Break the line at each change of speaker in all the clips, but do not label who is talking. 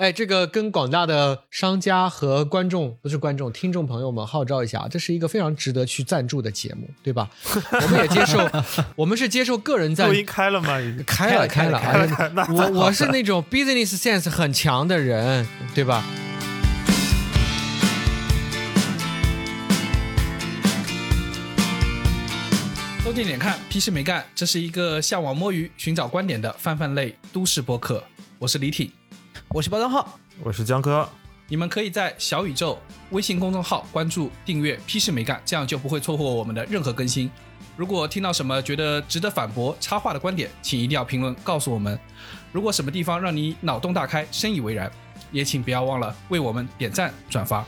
哎，这个跟广大的商家和观众，不是观众，听众朋友们号召一下，这是一个非常值得去赞助的节目，对吧？我们也接受，我们是接受个人赞助
录音开了吗？
开了，开了，
开了，开了。
我我是那种 business sense 很强的人，对吧？
收近点看，屁事没干，这是一个向往摸鱼、寻找观点的泛泛类都市播客。我是李挺。
我是包装号，
我是江哥。
你们可以在小宇宙微信公众号关注、订阅“批示没干”，这样就不会错过我们的任何更新。如果听到什么觉得值得反驳、插话的观点，请一定要评论告诉我们。如果什么地方让你脑洞大开、深以为然，也请不要忘了为我们点赞、转发。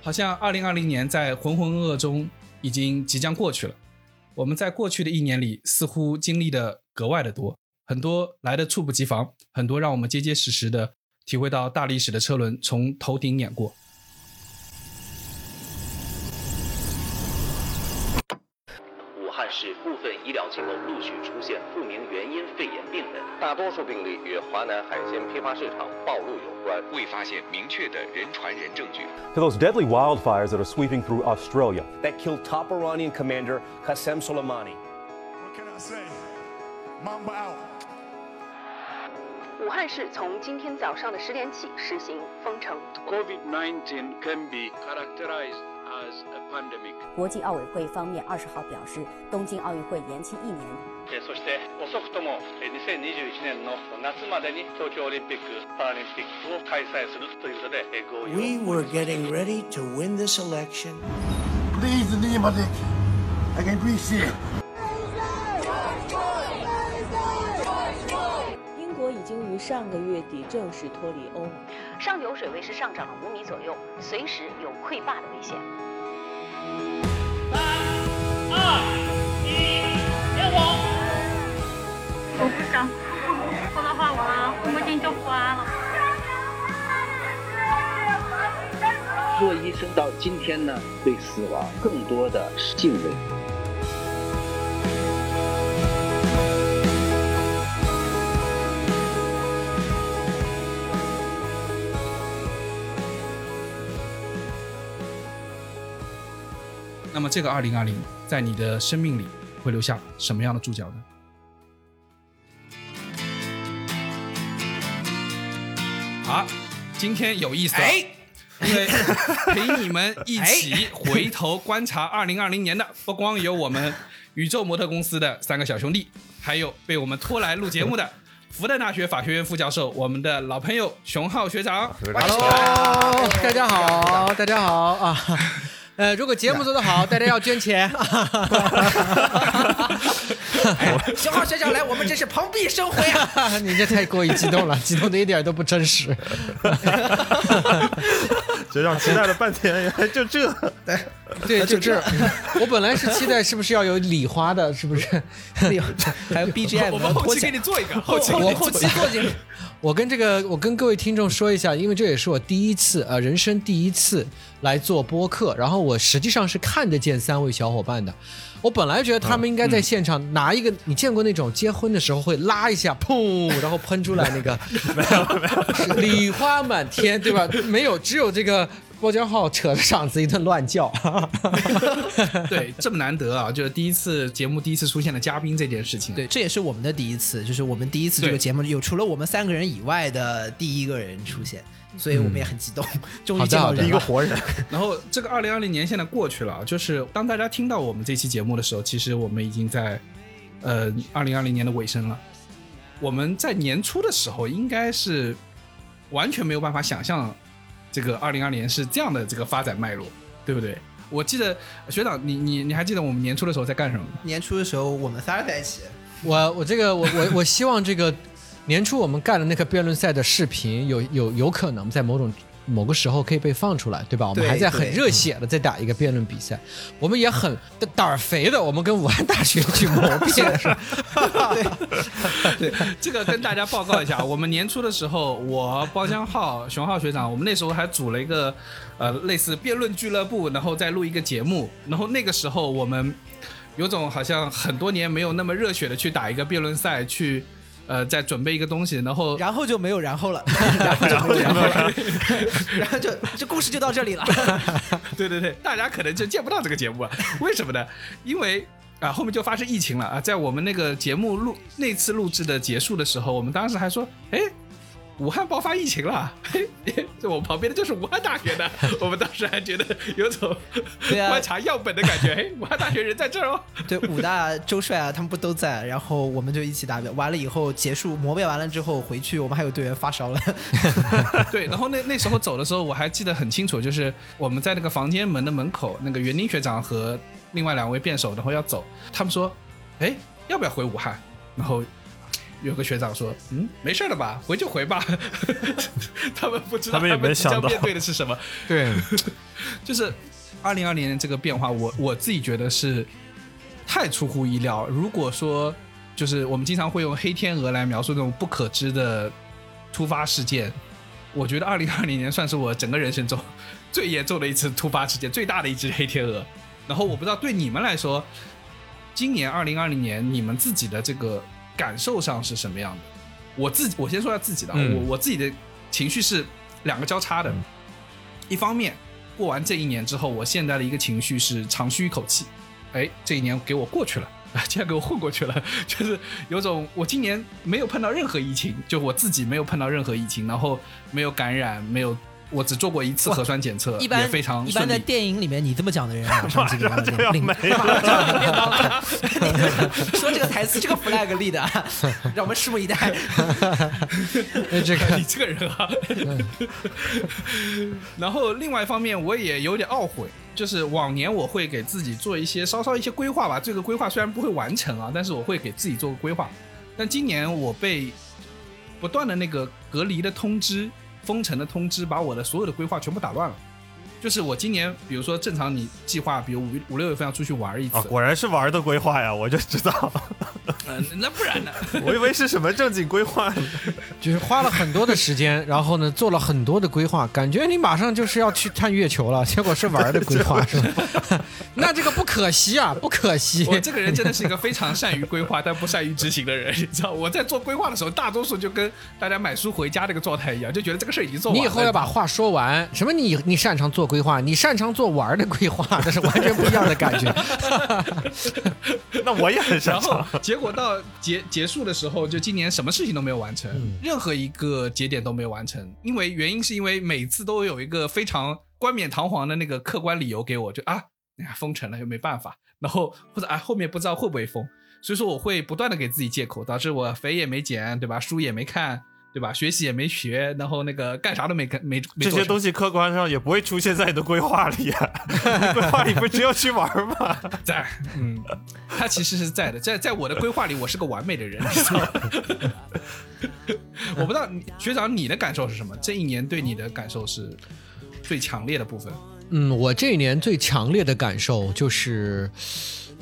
好像二零二零年在浑浑噩噩中。已经即将过去了，我们在过去的一年里似乎经历的格外的多，很多来的猝不及防，很多让我们结结实实的体会到大历史的车轮从头顶碾过。
武汉市部分医疗机构陆续出现不明原因肺炎，大多数病例与华南海鲜批发市场暴露有关，未发现明确的人传人证据。
To those deadly wildfires that are sweeping through Australia
that killed top Iranian commander Qasem Soleimani.
What can I say? Mamba out.
武汉市从今天早上的十点起实行封城。
COVID-19 can be characterized as a pandemic.
国际奥委会方面二十号表示，东京奥运会延期一年。
そして遅くとも2021年の夏までに東京オリンピック・パラリンピックを開催するということで合意
We were getting ready to win this election.
Please, anybody, I can
于上个月底正式脱离欧盟，
上游水位是上涨了五米左右，随时有溃坝的危险。
三、二、
我不想说的话，我母亲就花了。
做医生到今天呢，对死亡更多的是敬畏。
那么，这个二零二零在你的生命里会留下什么样的注脚呢？好，今天有意思了，因为陪你们一起回头观察二零二零年的，不光有我们宇宙模特公司的三个小兄弟，还有被我们拖来录节目的 复旦大学法学院副教授，我们的老朋友熊浩学长。
Hello，大家好，大家好啊。呃，如果节目做得好，大家要捐钱。
熊浩学长来，我们真是蓬荜生辉啊！
你这太过于激动了，激动的一点都不真实。
学长期待了半天，原来就这。
对，就这。我本来是期待是不是要有礼花的，是不是？
还有 BGM，
我们后期给你做一个，后期
我后期做进去。
我跟这个，我跟各位听众说一下，因为这也是我第一次，呃，人生第一次来做播客，然后我实际上是看得见三位小伙伴的。我本来觉得他们应该在现场拿一个，你见过那种结婚的时候会拉一下，砰，然后喷出来那个，
没有没有，
礼花满天，对吧？没有，只有这个包浆号扯着嗓子一顿乱叫。
对，这么难得啊，就是第一次节目第一次出现了嘉宾这件事情。
对，这也是我们的第一次，就是我们第一次这个节目有除了我们三个人以外的第一个人出现。所以我们也很激动，终于见到
一个活人。
然后这个二零二零年现在过去了，就是当大家听到我们这期节目的时候，其实我们已经在呃二零二零年的尾声了。我们在年初的时候应该是完全没有办法想象这个二零二零年是这样的这个发展脉络，对不对？我记得学长，你你你还记得我们年初的时候在干什么吗？
年初的时候我们仨在一起。
我我这个我我 我希望这个。年初我们干的那个辩论赛的视频，有有有可能在某种某个时候可以被放出来，对吧？我们还在很热血的在打一个辩论比赛，我们也很胆儿肥的，我们跟武汉大学去谋辩。
对，这个跟大家报告一下，我们年初的时候，我包江浩、熊浩学长，我们那时候还组了一个呃类似辩论俱乐部，然后再录一个节目，然后那个时候我们。有种好像很多年没有那么热血的去打一个辩论赛，去呃再准备一个东西，然后
然后就没有然后了，然后就没有然后了，然后就这故事就到这里了。
对对对，大家可能就见不到这个节目了，为什么呢？因为啊后面就发生疫情了啊，在我们那个节目录那次录制的结束的时候，我们当时还说，哎。武汉爆发疫情了，嘿，这我旁边的就是武汉大学的，我们当时还觉得有种观察样本的感觉，嘿，武汉大学人在这儿哦。
对，武大周帅啊，他们不都在？然后我们就一起答辩，完了以后结束磨练完了之后回去，我们还有队员发烧了。
对，然后那那时候走的时候，我还记得很清楚，就是我们在那个房间门的门口，那个园林学长和另外两位辩手，然后要走，他们说，哎，要不要回武汉？然后。有个学长说：“嗯，没事了吧，回就回吧。”他们不知道
他们也没想到
面对的是什么。
对，
就是二零二零年这个变化，我我自己觉得是太出乎意料。如果说就是我们经常会用黑天鹅来描述那种不可知的突发事件，我觉得二零二零年算是我整个人生中最严重的一次突发事件，最大的一只黑天鹅。然后我不知道对你们来说，今年二零二零年你们自己的这个。感受上是什么样的？我自己，我先说下自己的，我我自己的情绪是两个交叉的。一方面，过完这一年之后，我现在的一个情绪是长吁一口气，哎，这一年给我过去了，竟然给我混过去了，就是有种我今年没有碰到任何疫情，就我自己没有碰到任何疫情，然后没有感染，没有。我只做过一次核酸检测，
一般
非常
一般在电影里面，你这么讲的人
要没了。
说这个台词，这个 flag 立的，让我们拭目以待。
这个
你这个人啊。然后另外一方面，我也有点懊悔，就是往年我会给自己做一些稍稍一些规划吧。这个规划虽然不会完成啊，但是我会给自己做个规划。但今年我被不断的那个隔离的通知。封城的通知把我的所有的规划全部打乱了。就是我今年，比如说正常你计划，比如五五六月份要出去玩一次，
果然是玩的规划呀，我就知道。
嗯，那不然呢？
我以为是什么正经规划，
就是花了很多的时间，然后呢做了很多的规划，感觉你马上就是要去探月球了，结果是玩的规划，是吧？那这个不可惜啊，不可惜。
我这个人真的是一个非常善于规划但不善于执行的人，你知道？我在做规划的时候，大多数就跟大家买书回家这个状态一样，就觉得这个事儿已经做完了。
你以后要把话说完，什么？你你擅长做。规划，你擅长做玩的规划，那是完全不一样的感觉。
那我也很擅长。
结果到结结束的时候，就今年什么事情都没有完成，任何一个节点都没有完成。因为原因是因为每次都有一个非常冠冕堂皇的那个客观理由给我，就啊，封城了又没办法，然后或者啊后面不知道会不会封，所以说我会不断的给自己借口，导致我肥也没减，对吧？书也没看。对吧？学习也没学，然后那个干啥都没干，没
这些东西客观上也不会出现在你的规划里呀。规划里不只有去玩吗？
在，嗯，他其实是在的，在在我的规划里，我是个完美的人。我不知道学长你的感受是什么？这一年对你的感受是最强烈的部分。
嗯，我这一年最强烈的感受就是，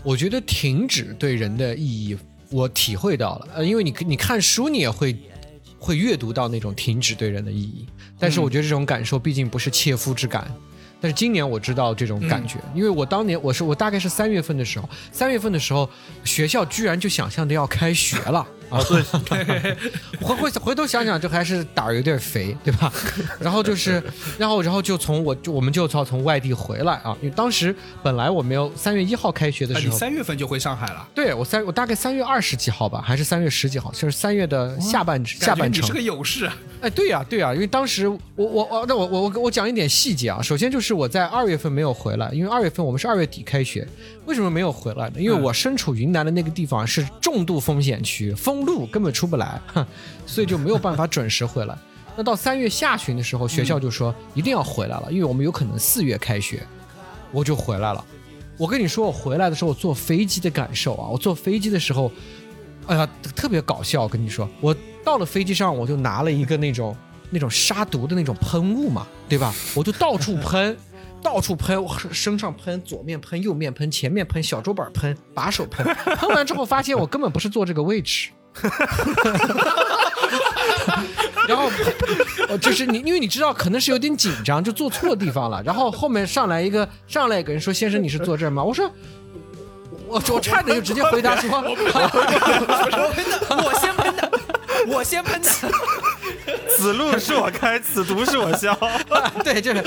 我觉得停止对人的意义，我体会到了。呃，因为你你看书，你也会。会阅读到那种停止对人的意义，但是我觉得这种感受毕竟不是切肤之感。但是今年我知道这种感觉，因为我当年我是我大概是三月份的时候，三月份的时候学校居然就想象着要开学了。
啊，对，
回回回头想想，就还是胆儿有点肥，对吧？然后就是，然后然后就从我就我们就从从外地回来啊，因为当时本来我没有三月一号开学的时候，
你三月份就回上海了？
对，我三我大概三月二十几号吧，还是三月十几号？就是三月的下半下半程。
你是个勇士啊！
哎，对呀对呀，因为当时我我我那我我我我讲一点细节啊，首先就是我在二月份没有回来，因为二月份我们是二月底开学。为什么没有回来呢？因为我身处云南的那个地方是重度风险区，封路根本出不来，所以就没有办法准时回来。那到三月下旬的时候，学校就说一定要回来了，因为我们有可能四月开学，我就回来了。我跟你说，我回来的时候我坐飞机的感受啊，我坐飞机的时候，哎呀，特别搞笑。我跟你说，我到了飞机上，我就拿了一个那种那种杀毒的那种喷雾嘛，对吧？我就到处喷。到处喷，身上喷，左面喷，右面喷，前面喷，小桌板喷，把手喷，喷完之后发现我根本不是坐这个位置，然后就是你，因为你知道可能是有点紧张，就坐错地方了。然后后面上来一个，上来一个人说：“先生，你是坐这儿吗？”我说：“我我差点就直接回答说，
我喷的，我先喷的，我先喷的。
此路是我开，此毒是我消。
对，就是，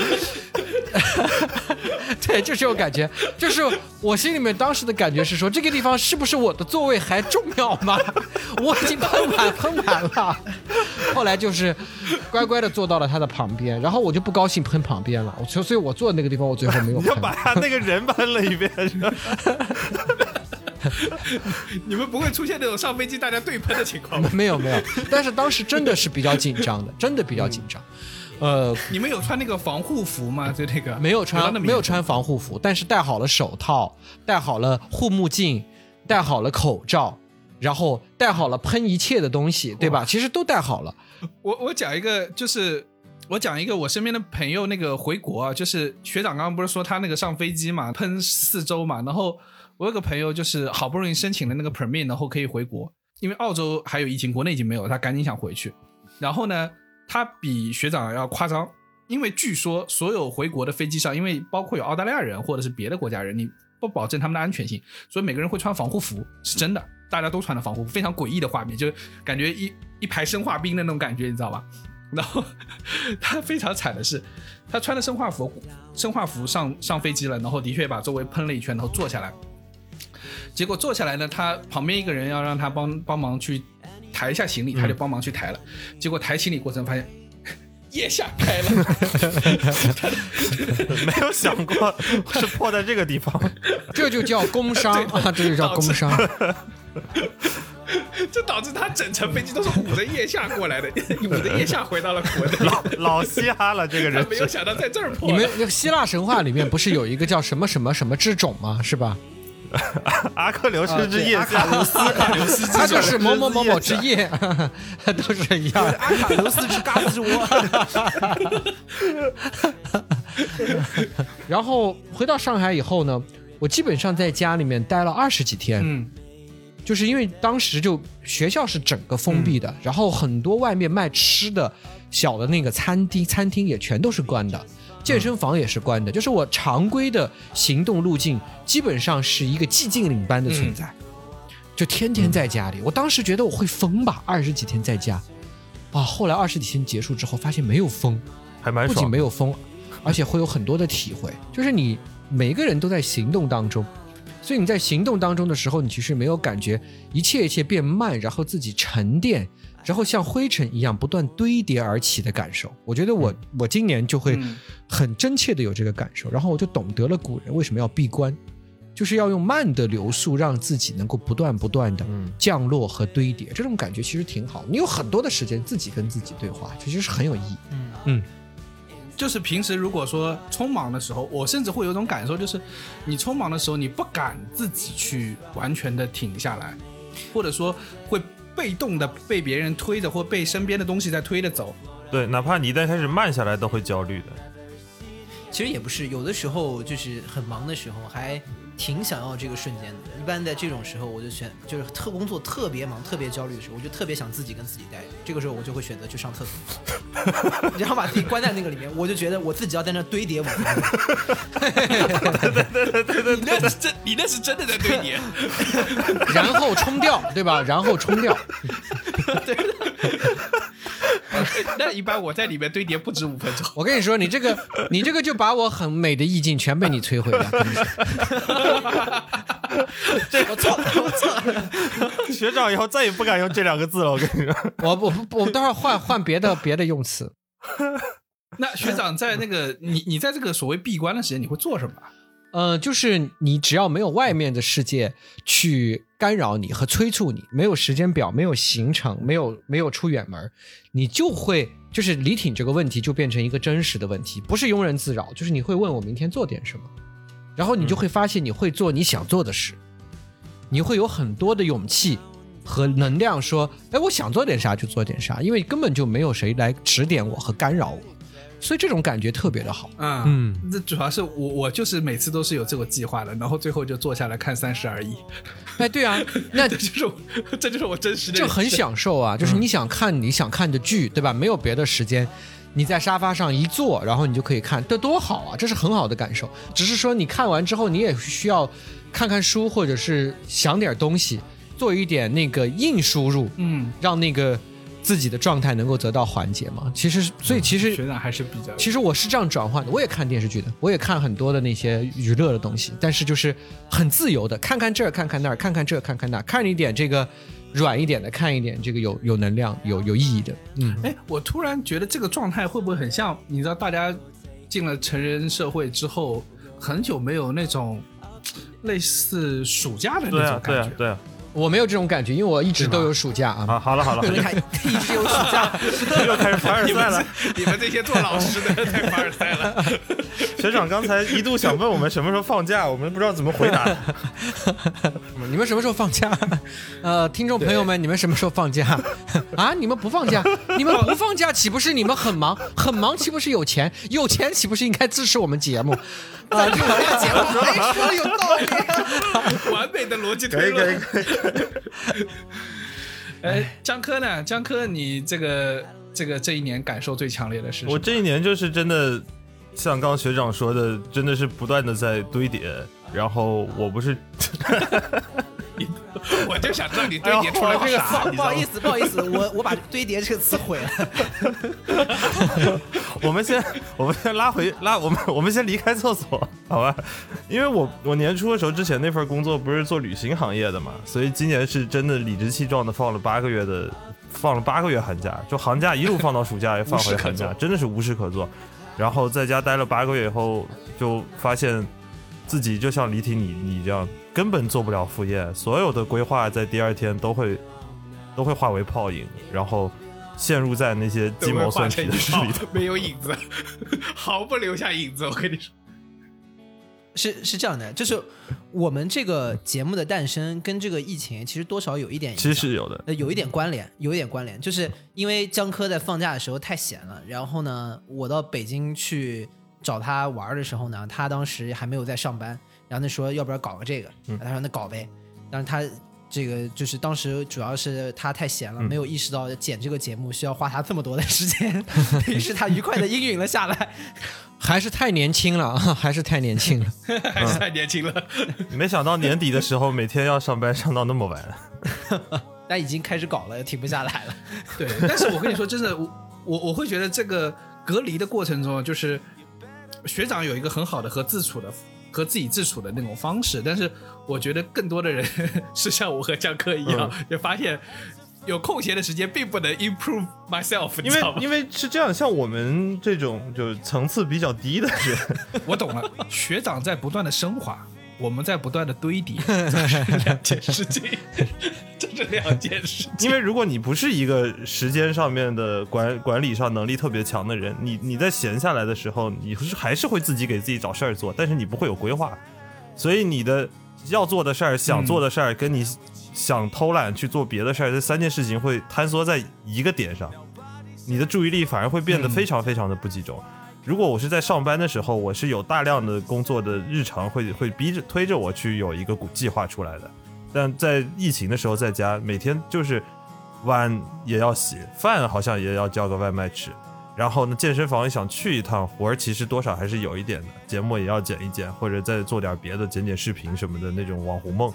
对，就这种感觉，就是我心里面当时的感觉是说，这个地方是不是我的座位还重要吗？我已经喷完喷完了，后来就是乖乖的坐到了他的旁边，然后我就不高兴喷旁边了，我所所以，我坐的那个地方我最后没有喷，
你就把他那个人喷了一遍。
你们不会出现那种上飞机大家对喷的情况吗？
没有没有，但是当时真的是比较紧张的，真的比较紧张。呃，
你们有穿那个防护服吗？就那个
没有穿，没有穿防护服，但是戴好了手套，戴好了护目镜，戴好了口罩，然后戴好了喷一切的东西，对吧？其实都戴好了。
我我讲一个，就是我讲一个我身边的朋友那个回国啊，就是学长刚刚不是说他那个上飞机嘛，喷四周嘛，然后。我有个朋友，就是好不容易申请了那个 permit，然后可以回国，因为澳洲还有疫情，国内已经没有，他赶紧想回去。然后呢，他比学长要夸张，因为据说所有回国的飞机上，因为包括有澳大利亚人或者是别的国家人，你不保证他们的安全性，所以每个人会穿防护服，是真的，大家都穿了防护服，非常诡异的画面，就感觉一一排生化兵的那种感觉，你知道吧？然后 他非常惨的是，他穿的生化服，生化服上上飞机了，然后的确把周围喷了一圈，然后坐下来。结果坐下来呢，他旁边一个人要让他帮帮忙去抬一下行李，他就帮忙去抬了。结果抬行李过程发现 腋下开了，
没有想过是破在这个地方，
这就叫工伤啊！这就叫工伤，
这导致他整程飞机都是捂着腋下过来的，捂着腋下回到了国内，
老老嘻哈了这个人，
没有想到在这儿破。
你们那希腊神话里面不是有一个叫什么什么什么之种吗？是吧？
阿克琉斯之夜，
阿卡琉斯，
阿琉斯，
他就是某某某某之夜，都是一样。
阿卡琉斯之嘎子之窝。
然后回到上海以后呢，我基本上在家里面待了二十几天。嗯，就是因为当时就学校是整个封闭的，然后很多外面卖吃的小的那个餐厅，餐厅也全都是关的。健身房也是关的，就是我常规的行动路径基本上是一个寂静岭般的存在，就天天在家里。我当时觉得我会疯吧，二十几天在家，啊，后来二十几天结束之后，发现没有疯，
还蛮
不仅没有疯，而且会有很多的体会。就是你每个人都在行动当中，所以你在行动当中的时候，你其实没有感觉一切一切变慢，然后自己沉淀。然后像灰尘一样不断堆叠而起的感受，我觉得我我今年就会很真切的有这个感受，然后我就懂得了古人为什么要闭关，就是要用慢的流速让自己能够不断不断的降落和堆叠，这种感觉其实挺好。你有很多的时间自己跟自己对话，其实是很有意义。嗯嗯，
就是平时如果说匆忙的时候，我甚至会有种感受，就是你匆忙的时候，你不敢自己去完全的停下来，或者说会。被动的被别人推着，或被身边的东西在推着走。
对，哪怕你一旦开始慢下来，都会焦虑的。
其实也不是，有的时候就是很忙的时候，还挺想要这个瞬间的。一般在这种时候，我就选就是特工作特别忙、特别焦虑的时候，我就特别想自己跟自己待着。这个时候，我就会选择去上厕所，然后把自己关在那个里面。我就觉得我自己要在那堆叠我。
对对对对对，
你那是真，你那是真的在堆叠，
然后冲掉，对吧？然后冲掉。
对。那一般我在里面堆叠不止五分钟。
我跟你说，你这个 你这个就把我很美的意境全被你摧毁了。
我 错了，我错了。
学长以后再也不敢用这两个字了。我跟你说，
我我我待会儿换换别的别的用词。
那学长在那个你你在这个所谓闭关的时间，你会做什么？
呃，就是你只要没有外面的世界去干扰你和催促你，没有时间表，没有行程，没有没有出远门，你就会就是李挺这个问题就变成一个真实的问题，不是庸人自扰，就是你会问我明天做点什么，然后你就会发现你会做你想做的事，你会有很多的勇气和能量说，哎，我想做点啥就做点啥，因为根本就没有谁来指点我和干扰我。所以这种感觉特别的好，
嗯嗯，这主要是我我就是每次都是有这个计划的，然后最后就坐下来看三十而已。
哎，对啊，那
这就是这就是我真实的，
这很享受啊！就是你想看你想看的剧，对吧？没有别的时间，你在沙发上一坐，然后你就可以看，这多好啊！这是很好的感受。只是说你看完之后，你也需要看看书，或者是想点东西，做一点那个硬输入，
嗯，
让那个自己的状态能够得到缓解吗。其实，所以其实
学长还是比较，
其实我是这样转换的，我也看电视剧的，我也看很多的那些娱乐的东西，但是就是很自由的，看看这儿，看看那儿，看看这，看看那，看一点这个软一点的，看一点这个有有能量、有有意义的。嗯，
哎，我突然觉得这个状态会不会很像？你知道，大家进了成人社会之后，很久没有那种类似暑假的那
对啊
种，感觉。
对啊，对啊。
我没有这种感觉，因为我一直都有暑假啊。
好，好了，好了，
你看一直有暑假，
又开始凡尔赛了。
你们这些做老师的太凡尔赛了。
学长刚才一度想问我们什么时候放假，我们不知道怎么回答。
你们什么时候放假？呃，听众朋友们，你们什么时候放假？啊，你们不放假？你们不放假，岂不是你们很忙？很忙，岂不是有钱？有钱，岂不是应该支持我们节目？啊，
这个节目没说有道理，
完美的逻辑推论。
可以可以。
哎，江科呢？江科，你这个这个这一年感受最强烈的是？
我这一年就是真的，像刚学长说的，真的是不断的在堆叠。然后我不是，
我就想知道你堆叠出来这个
啥。不好意思，不好意思，我我把堆叠这个词毁了。
我们先，我们先拉回拉，我们我们先离开厕所，好吧？因为我我年初的时候之前那份工作不是做旅行行业的嘛，所以今年是真的理直气壮的放了八个月的，放了八个月寒假，就寒假一路放到暑假，又 放回寒假，真的是无事可做。然后在家待了八个月以后，就发现自己就像李挺你你这样，根本做不了副业，所有的规划在第二天都会都会化为泡影，然后。陷入在那些鸡毛蒜皮的事里头，
没有影子，毫不留下影子。我跟你说，
是是这样的，就是我们这个节目的诞生跟这个疫情其实多少有一点，
其实是有的，
呃，有一点关联，有一点关联，就是因为江科在放假的时候太闲了，然后呢，我到北京去找他玩的时候呢，他当时还没有在上班，然后他说要不然搞个这个，他说那搞呗，但是他。这个就是当时主要是他太闲了，没有意识到剪这个节目需要花他这么多的时间，于是他愉快的应允了下来。
还是太年轻了啊，还是太年轻了，
还是太年轻了。
没想到年底的时候每天要上班上到那么晚，
但已经开始搞了，停不下来了。
对，但是我跟你说，真的，我我我会觉得这个隔离的过程中，就是学长有一个很好的和自处的。和自己自处的那种方式，但是我觉得更多的人 是像我和江科一样，就发现有空闲的时间并不能 improve myself，
因为因为是这样，像我们这种就是层次比较低的人，
我懂了，学长在不断的升华，我们在不断的堆叠，这是两件事情，这是两件事情。
因为如果你不是一个时间上面的管管理上能力特别强的人，你你在闲下来的时候，你是还是会自己给自己找事儿做，但是你不会有规划，所以你的要做的事儿、想做的事儿，跟你想偷懒去做别的事儿，这三件事情会坍缩在一个点上，你的注意力反而会变得非常非常的不集中。如果我是在上班的时候，我是有大量的工作的日常会会逼着推着我去有一个计划出来的，但在疫情的时候在家，每天就是碗也要洗，饭好像也要叫个外卖吃，然后呢健身房也想去一趟，活儿其实多少还是有一点的，节目也要剪一剪，或者再做点别的，剪剪视频什么的那种网红梦，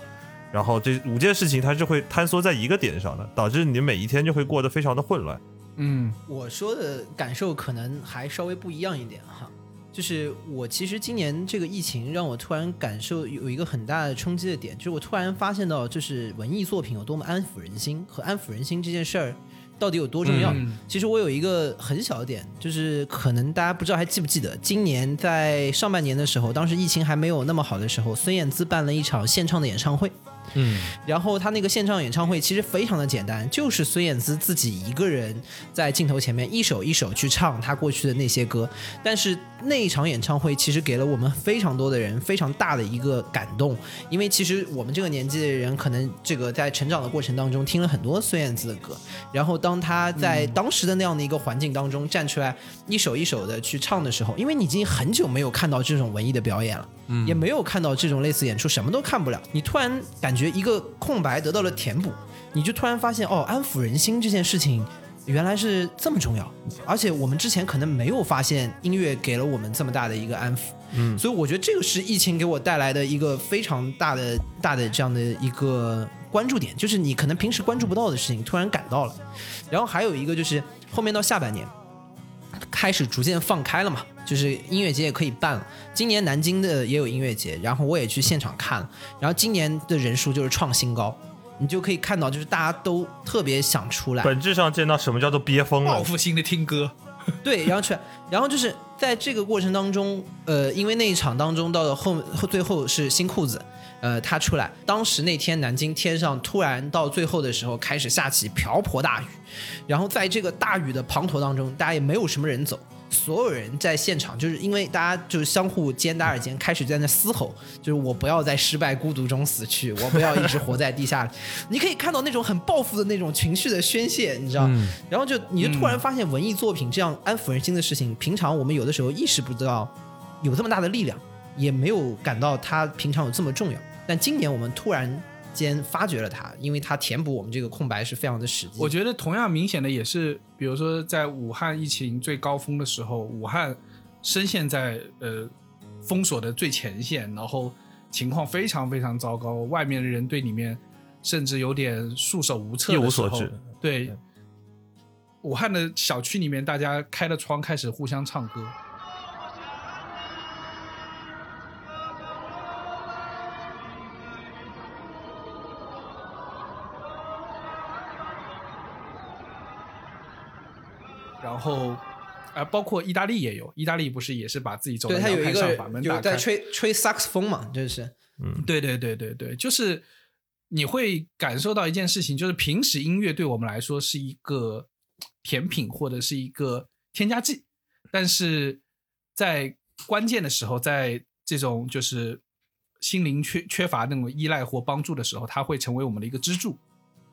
然后这五件事情它是会坍缩在一个点上的，导致你每一天就会过得非常的混乱。
嗯，
我说的感受可能还稍微不一样一点哈，就是我其实今年这个疫情让我突然感受有一个很大的冲击的点，就是我突然发现到，就是文艺作品有多么安抚人心和安抚人心这件事儿到底有多重要。
嗯
其实我有一个很小的点，就是可能大家不知道还记不记得，今年在上半年的时候，当时疫情还没有那么好的时候，孙燕姿办了一场现唱的演唱会。
嗯，
然后他那个现场演唱会其实非常的简单，就是孙燕姿自己一个人在镜头前面一首一首去唱她过去的那些歌。但是那一场演唱会其实给了我们非常多的人非常大的一个感动，因为其实我们这个年纪的人可能这个在成长的过程当中听了很多孙燕姿的歌，然后当她在当时的那样的一个环境当中站出来一首一首的去唱的时候，因为你已经很久没有看到这种文艺的表演了。
嗯
也没有看到这种类似演出，什么都看不了。你突然感觉一个空白得到了填补，你就突然发现哦，安抚人心这件事情原来是这么重要，而且我们之前可能没有发现音乐给了我们这么大的一个安抚。
嗯
所以我觉得这个是疫情给我带来的一个非常大的大的这样的一个关注点，就是你可能平时关注不到的事情，突然感到了。然后还有一个就是后面到下半年开始逐渐放开了嘛，就是音乐节也可以办了。今年南京的也有音乐节，然后我也去现场看了，然后今年的人数就是创新高。你就可以看到，就是大家都特别想出来，
本质上见到什么叫做憋疯了
报。复性的听歌，
对，然后出来，然后就是在这个过程当中，呃，因为那一场当中到了后后最后是新裤子，呃，他出来，当时那天南京天上突然到最后的时候开始下起瓢泼大雨，然后在这个大雨的滂沱当中，大家也没有什么人走。所有人在现场，就是因为大家就是相互肩搭着肩，开始在那嘶吼，就是我不要在失败孤独中死去，我不要一直活在地下。你可以看到那种很报复的那种情绪的宣泄，你知道？
嗯
然后就你就突然发现文艺作品这样安抚人心的事情，平常我们有的时候意识不到有这么大的力量，也没有感到它平常有这么重要。但今年我们突然间发掘了它，因为它填补我们这个空白是非常的实际。
我觉得同样明显的也是，比如说在武汉疫情最高峰的时候，武汉深陷在呃封锁的最前线，然后情况非常非常糟糕，外面的人对里面甚至有点束手无策的
一无所知。
对，武汉的小区里面，大家开了窗开始互相唱歌。然后，啊、包括意大利也有，意大利不是也是把自己走
对，
到
它有一个
阳台上，把门打
有在
开，
吹吹萨克斯风嘛，就是
嗯，
对对对对对，就是你会感受到一件事情，就是平时音乐对我们来说是一个甜品或者是一个添加剂，但是在关键的时候，在这种就是心灵缺缺乏那种依赖或帮助的时候，它会成为我们的一个支柱。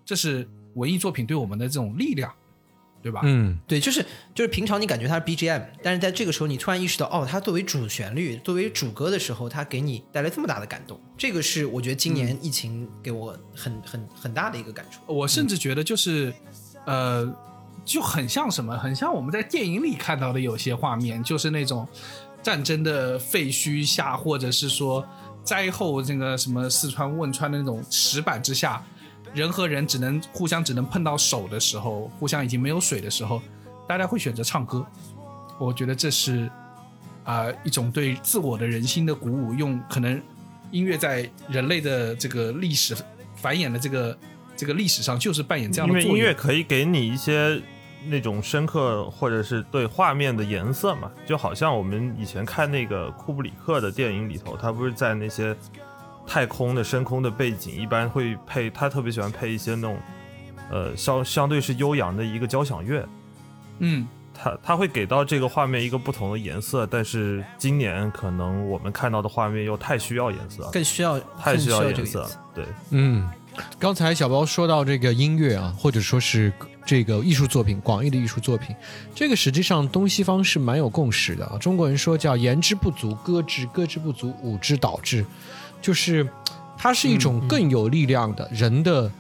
这是文艺作品对我们的这种力量，对吧？
嗯，
对，就是就是平常你感觉它是 BGM，但是在这个时候你突然意识到，哦，它作为主旋律、作为主歌的时候，它给你带来这么大的感动，这个是我觉得今年疫情给我很很很大的一个感触。
我甚至觉得就是，呃，就很像什么，很像我们在电影里看到的有些画面，就是那种战争的废墟下，或者是说灾后这个什么四川汶川的那种石板之下，人和人只能互相只能碰到手的时候，互相已经没有水的时候，大家会选择唱歌。我觉得这是啊、一种对自我的人心的鼓舞，用可能音乐在人类的这个历史繁衍的这个这个历史上，就是扮演这样的作用。
因为音乐可以给你一些那种深刻或者是对画面的颜色嘛，就好像我们以前看那个库布里克的电影里头，他不是在那些太空的深空的背景，一般会配他特别喜欢配一些那种呃相相对是悠扬的一个交响乐，
嗯，
他他会给到这个画面一个不同的颜色，但是今年可能我们看到的画面又太需要颜色，
更需要
太需
要
颜色对，
嗯，刚才小包说到这个音乐啊，或者说是这个艺术作品，广义的艺术作品，这个实际上东西方是蛮有共识的啊。中国人说叫言之不足，歌之；歌之不足，舞之蹈之，就是它是一种更有力量的、人的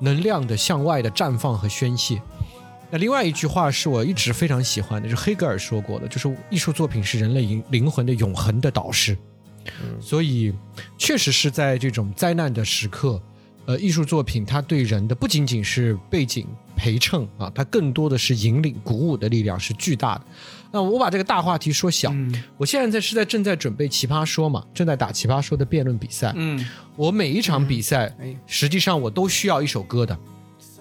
能量的向外的绽放和宣泄。那另外一句话是我一直非常喜欢的，就是黑格尔说过的，就是艺术作品是人类灵灵魂的永恒的导师。所以，确实是在这种灾难的时刻，呃，艺术作品它对人的不仅仅是背景陪衬啊，它更多的是引领、鼓舞的力量是巨大的。那我把这个大话题说小，我现在在是在正在准备奇葩说嘛，正在打奇葩说的辩论比赛。
嗯，
我每一场比赛，实际上我都需要一首歌的，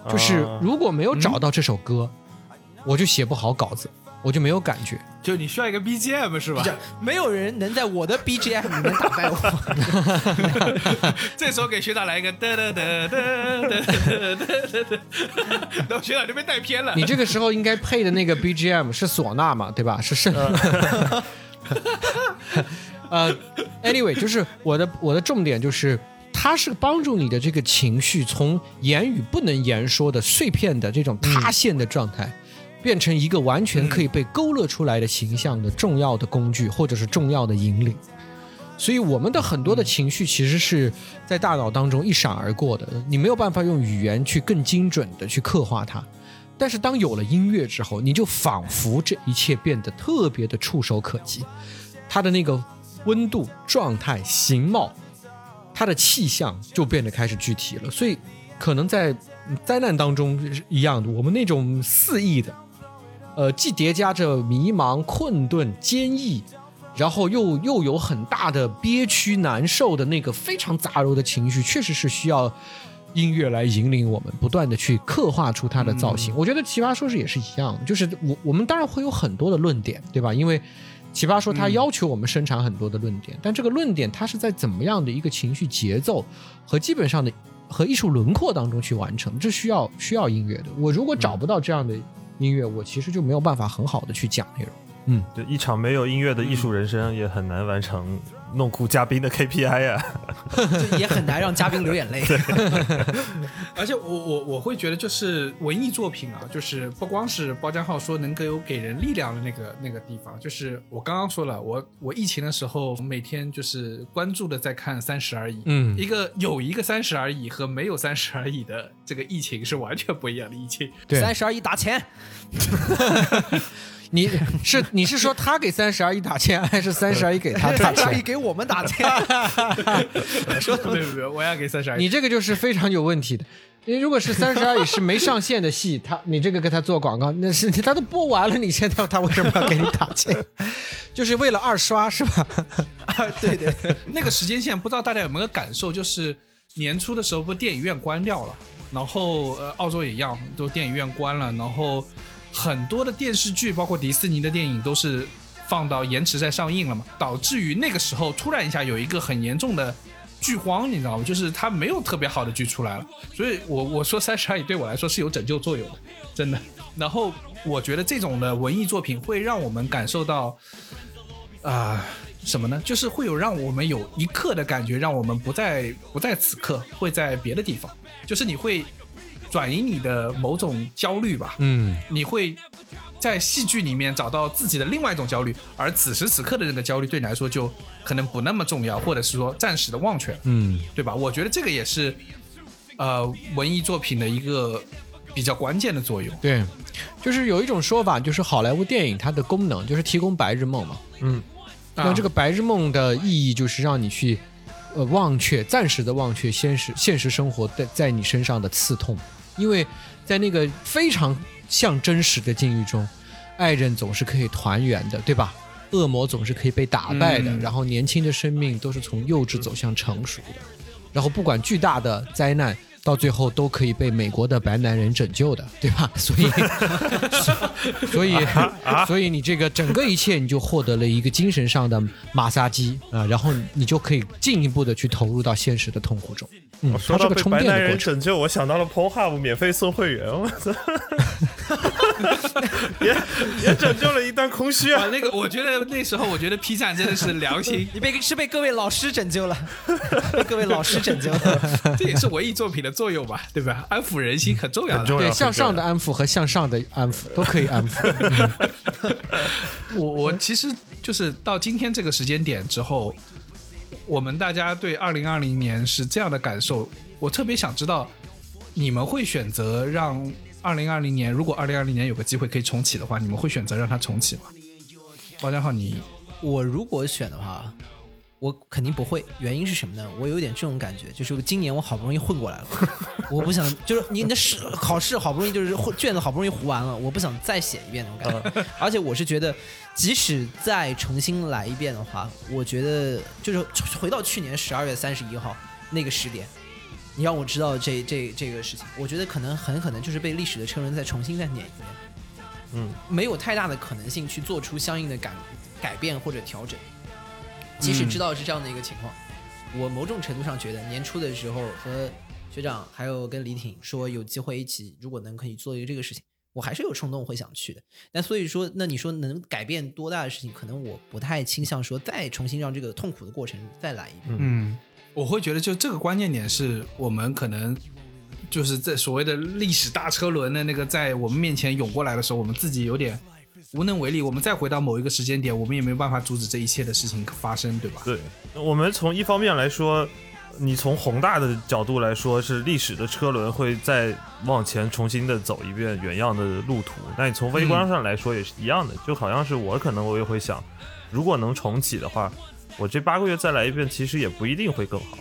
就是如果没有找到这首歌，我就写不好稿子，我就没有感觉，
就你需要一个 B G M 是吧？
没有人能在我的 B G M 里面打败我。
这时候给学长来一个，老学长就被带偏了。
你这个时候应该配的那个 B G M 是唢呐嘛，对吧？是圣。呃，anyway，就是我的我的重点就是，它是帮助你的这个情绪从言语不能言说的碎片的这种塌陷的状态。变成一个完全可以被勾勒出来的形象的重要的工具，或者是重要的引领。所以我们的很多的情绪其实是在大脑当中一闪而过的，你没有办法用语言去更精准的去刻画它。但是当有了音乐之后，你就仿佛这一切变得特别的触手可及，它的那个温度、状态、形貌，它的气象就变得开始具体了。所以，可能在灾难当中一样的，我们那种肆意的，呃，既叠加着迷茫、困顿、坚毅，然后又又有很大的憋屈、难受的那个非常杂糅的情绪，确实是需要音乐来引领我们，不断的去刻画出它的造型。我觉得《奇葩说》是也是一样，就是我我们当然会有很多的论点，对吧？因为奇葩说它要求我们生产很多的论点，但这个论点它是在怎么样的一个情绪节奏和基本上的和艺术轮廓当中去完成，这需要需要音乐的。我如果找不到这样的音乐，我其实就没有办法很好的去讲内容。嗯，
就一场没有音乐的艺术人生，也很难完成弄哭嘉宾的 KPI 呀、
就也很难让嘉宾流眼泪。
而且我我我会觉得，就是文艺作品啊，就是不光是包家浩说能够有给人力量的那个那个地方，就是我刚刚说了，我我疫情的时候每天就是关注的在看《三十而已》，
嗯。
一个有一个《三十而已》和没有《三十而已》的这个疫情是完全不一样的疫情。
对
三十而已打钱，
你是你是说他给三十而已打钱，还是三十而已给他 打
三十而已
钱？
给我们打钱。
说的对不对？我要给三十而已。
你这个就是非常有问题的。你如果是三十而已是没上线的戏，他你这个给他做广告，那是他都播完了，你现在他为什么要给你打钱？就是为了二刷是吧？
对对，
那个时间线不知道大家有没有感受，就是年初的时候不电影院关掉了，然后呃澳洲也一样，都电影院关了，然后很多的电视剧，包括迪士尼的电影都是放到延迟在上映了嘛，导致于那个时候突然一下有一个很严重的剧荒，你知道吗？就是它没有特别好的剧出来了，所以我我说三十而已对我来说是有拯救作用的，真的。然后我觉得这种的文艺作品会让我们感受到。啊、什么呢？就是会有让我们有一刻的感觉，让我们不在不在此刻，会在别的地方。就是你会转移你的某种焦虑吧，
嗯，
你会在戏剧里面找到自己的另外一种焦虑，而此时此刻的这个焦虑对你来说就可能不那么重要，或者是说暂时的忘却。了，
嗯，
对吧？我觉得这个也是呃文艺作品的一个比较关键的作用。
对，就是有一种说法，就是好莱坞电影它的功能就是提供白日梦嘛。
嗯，
那这个白日梦的意义就是让你去，呃，忘却暂时的忘却现实现实生活在在你身上的刺痛，因为在那个非常像真实的境遇中，爱人总是可以团圆的，对吧？恶魔总是可以被打败的，
嗯
然后年轻的生命都是从幼稚走向成熟的，然后不管巨大的灾难。到最后都可以被美国的白男人拯救的，对吧？所以，所以，所以你这个整个一切，你就获得了一个精神上的马杀鸡啊，然后你就可以进一步的去投入到现实的痛苦中。嗯，
说到被白男。人拯救，我想到了 Pornhub 免费送会员，我操，也也拯救了一段空虚啊
啊，！那个我觉得那时候我觉得 P 站真的是良心，
你被是被各位老师拯救了，被各位老师拯救了。
这也是文艺作品的作用吧，对吧？安抚人心很重要的。
对，向上的安抚和向上的安抚都可以安抚。嗯
我我其实就是到今天这个时间点之后，我们大家对二零二零年是这样的感受。我特别想知道，你们会选择让二零二零年，如果二零二零年有个机会可以重启的话，你们会选择让它重启吗？包家浩，你
我如果选的话，我肯定不会。原因是什么呢？我有点这种感觉，就是今年我好不容易混过来了，我不想就是你的试考试好不容易就是混卷子好不容易糊完了，我不想再写一遍那种感觉。而且我是觉得，即使再重新来一遍的话，我觉得就是回到去年十二月三十一号那个时点。你让我知道这这这个事情，我觉得可能很可能就是被历史的车轮再重新再碾一遍。
嗯，
没有太大的可能性去做出相应的改改变或者调整。即使知道是这样的一个情况，我某种程度上觉得年初的时候和学长还有跟李挺说有机会一起，如果能可以做一个这个事情，我还是有冲动会想去的。但所以说，那你说能改变多大的事情，可能我不太倾向说再重新让这个痛苦的过程再来一遍。
嗯，我会觉得就这个关键点是我们可能就是在所谓的历史大车轮的那个在我们面前涌过来的时候，我们自己有点无能为力。我们再回到某一个时间点，我们也没有办法阻止这一切的事情发生，对吧？
对，我们从一方面来说，你从宏大的角度来说，是历史的车轮会再往前重新的走一遍原样的路途。那你从微观上来说也是一样的，就好像是我可能我也会想，如果能重启的话，我这八个月再来一遍，其实也不一定会更好。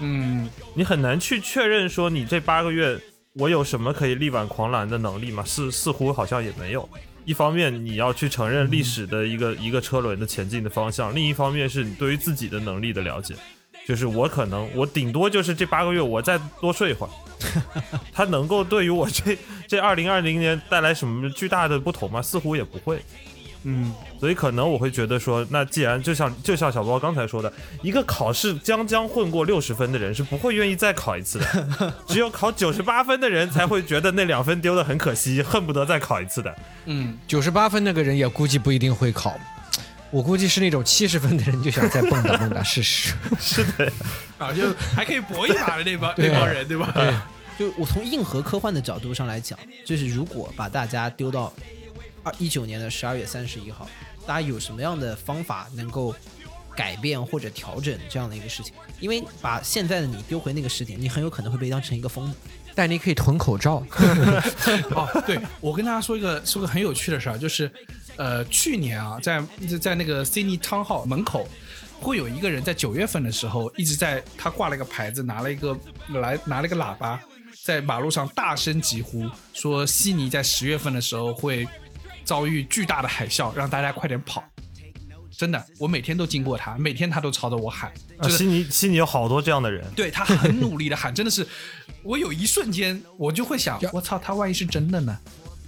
嗯，
你很难去确认说你这八个月我有什么可以力挽狂澜的能力吗？似似乎好像也没有。一方面你要去承认历史的一个一个车轮的前进的方向，另一方面是你对于自己的能力的了解。就是我可能我顶多就是这八个月我再多睡一会儿，它能够对于我这这二零二零年带来什么巨大的不同吗？似乎也不会。
嗯，
所以可能我会觉得说，那既然就像就像小包刚才说的，一个考试将将混过六十分的人是不会愿意再考一次的，只有考九十八分的人才会觉得那两分丢的很可惜，恨不得再考一次的。
嗯，
九十八分那个人也估计不一定会考，我估计是那种七十分的人就想再蹦跶蹦跶试试。
是的，
啊，就还可以搏一把的那帮那 帮人，对吧？
对，
就我从硬核科幻的角度上来讲，就是如果把大家丢到二一九年的十二月三十一号，大家有什么样的方法能够改变或者调整这样的一个事情？因为把现在的你丢回那个时点，你很有可能会被当成一个疯子。
但你可以囤口罩。
哦，对，我跟大家说一个说个很有趣的事儿，就是呃，去年啊，在在那个 Sydney Town Hall 门口。会有一个人在九月份的时候一直在，他挂了一个牌子，拿了一个来拿了一个喇叭，在马路上大声疾呼，说悉尼在十月份的时候会遭遇巨大的海啸，让大家快点跑。真的，我每天都经过他，每天他都朝着我喊。
啊、悉尼悉尼有好多这样的人，
对他很努力的喊，真的是，我有一瞬间我就会想，我操，他万一是真的呢？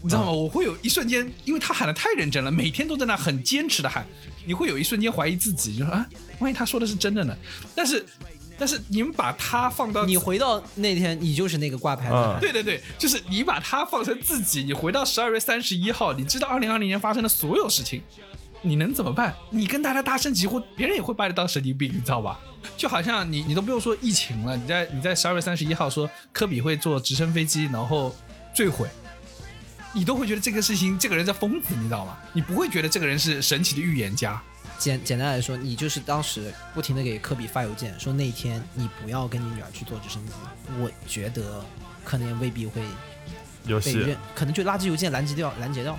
你知道吗？我会有一瞬间，因为他喊的太认真了，每天都在那很坚持的喊，你会有一瞬间怀疑自己，就说啊，万一他说的是真的呢？但是，但是你们把他放到
你回到那天，你就是那个挂牌
嗯
的，
对对对，就是你把他放成自己，你回到十二月三十一号，你知道二零二零年发生的所有事情，你能怎么办？你跟大家大声疾呼，别人也会把你当神经病，你知道吧？就好像你你都不用说疫情了，你在你在十二月三十一号说科比会坐直升飞机然后坠毁。你都会觉得这个事情，这个人在疯子，你知道吗？你不会觉得这个人是神奇的预言家。
简简单来说，你就是当时不停的给科比发邮件，说那天你不要跟你女儿去坐直升机。我觉得可能也未必会被认，可能就垃圾邮件拦截掉，拦截掉。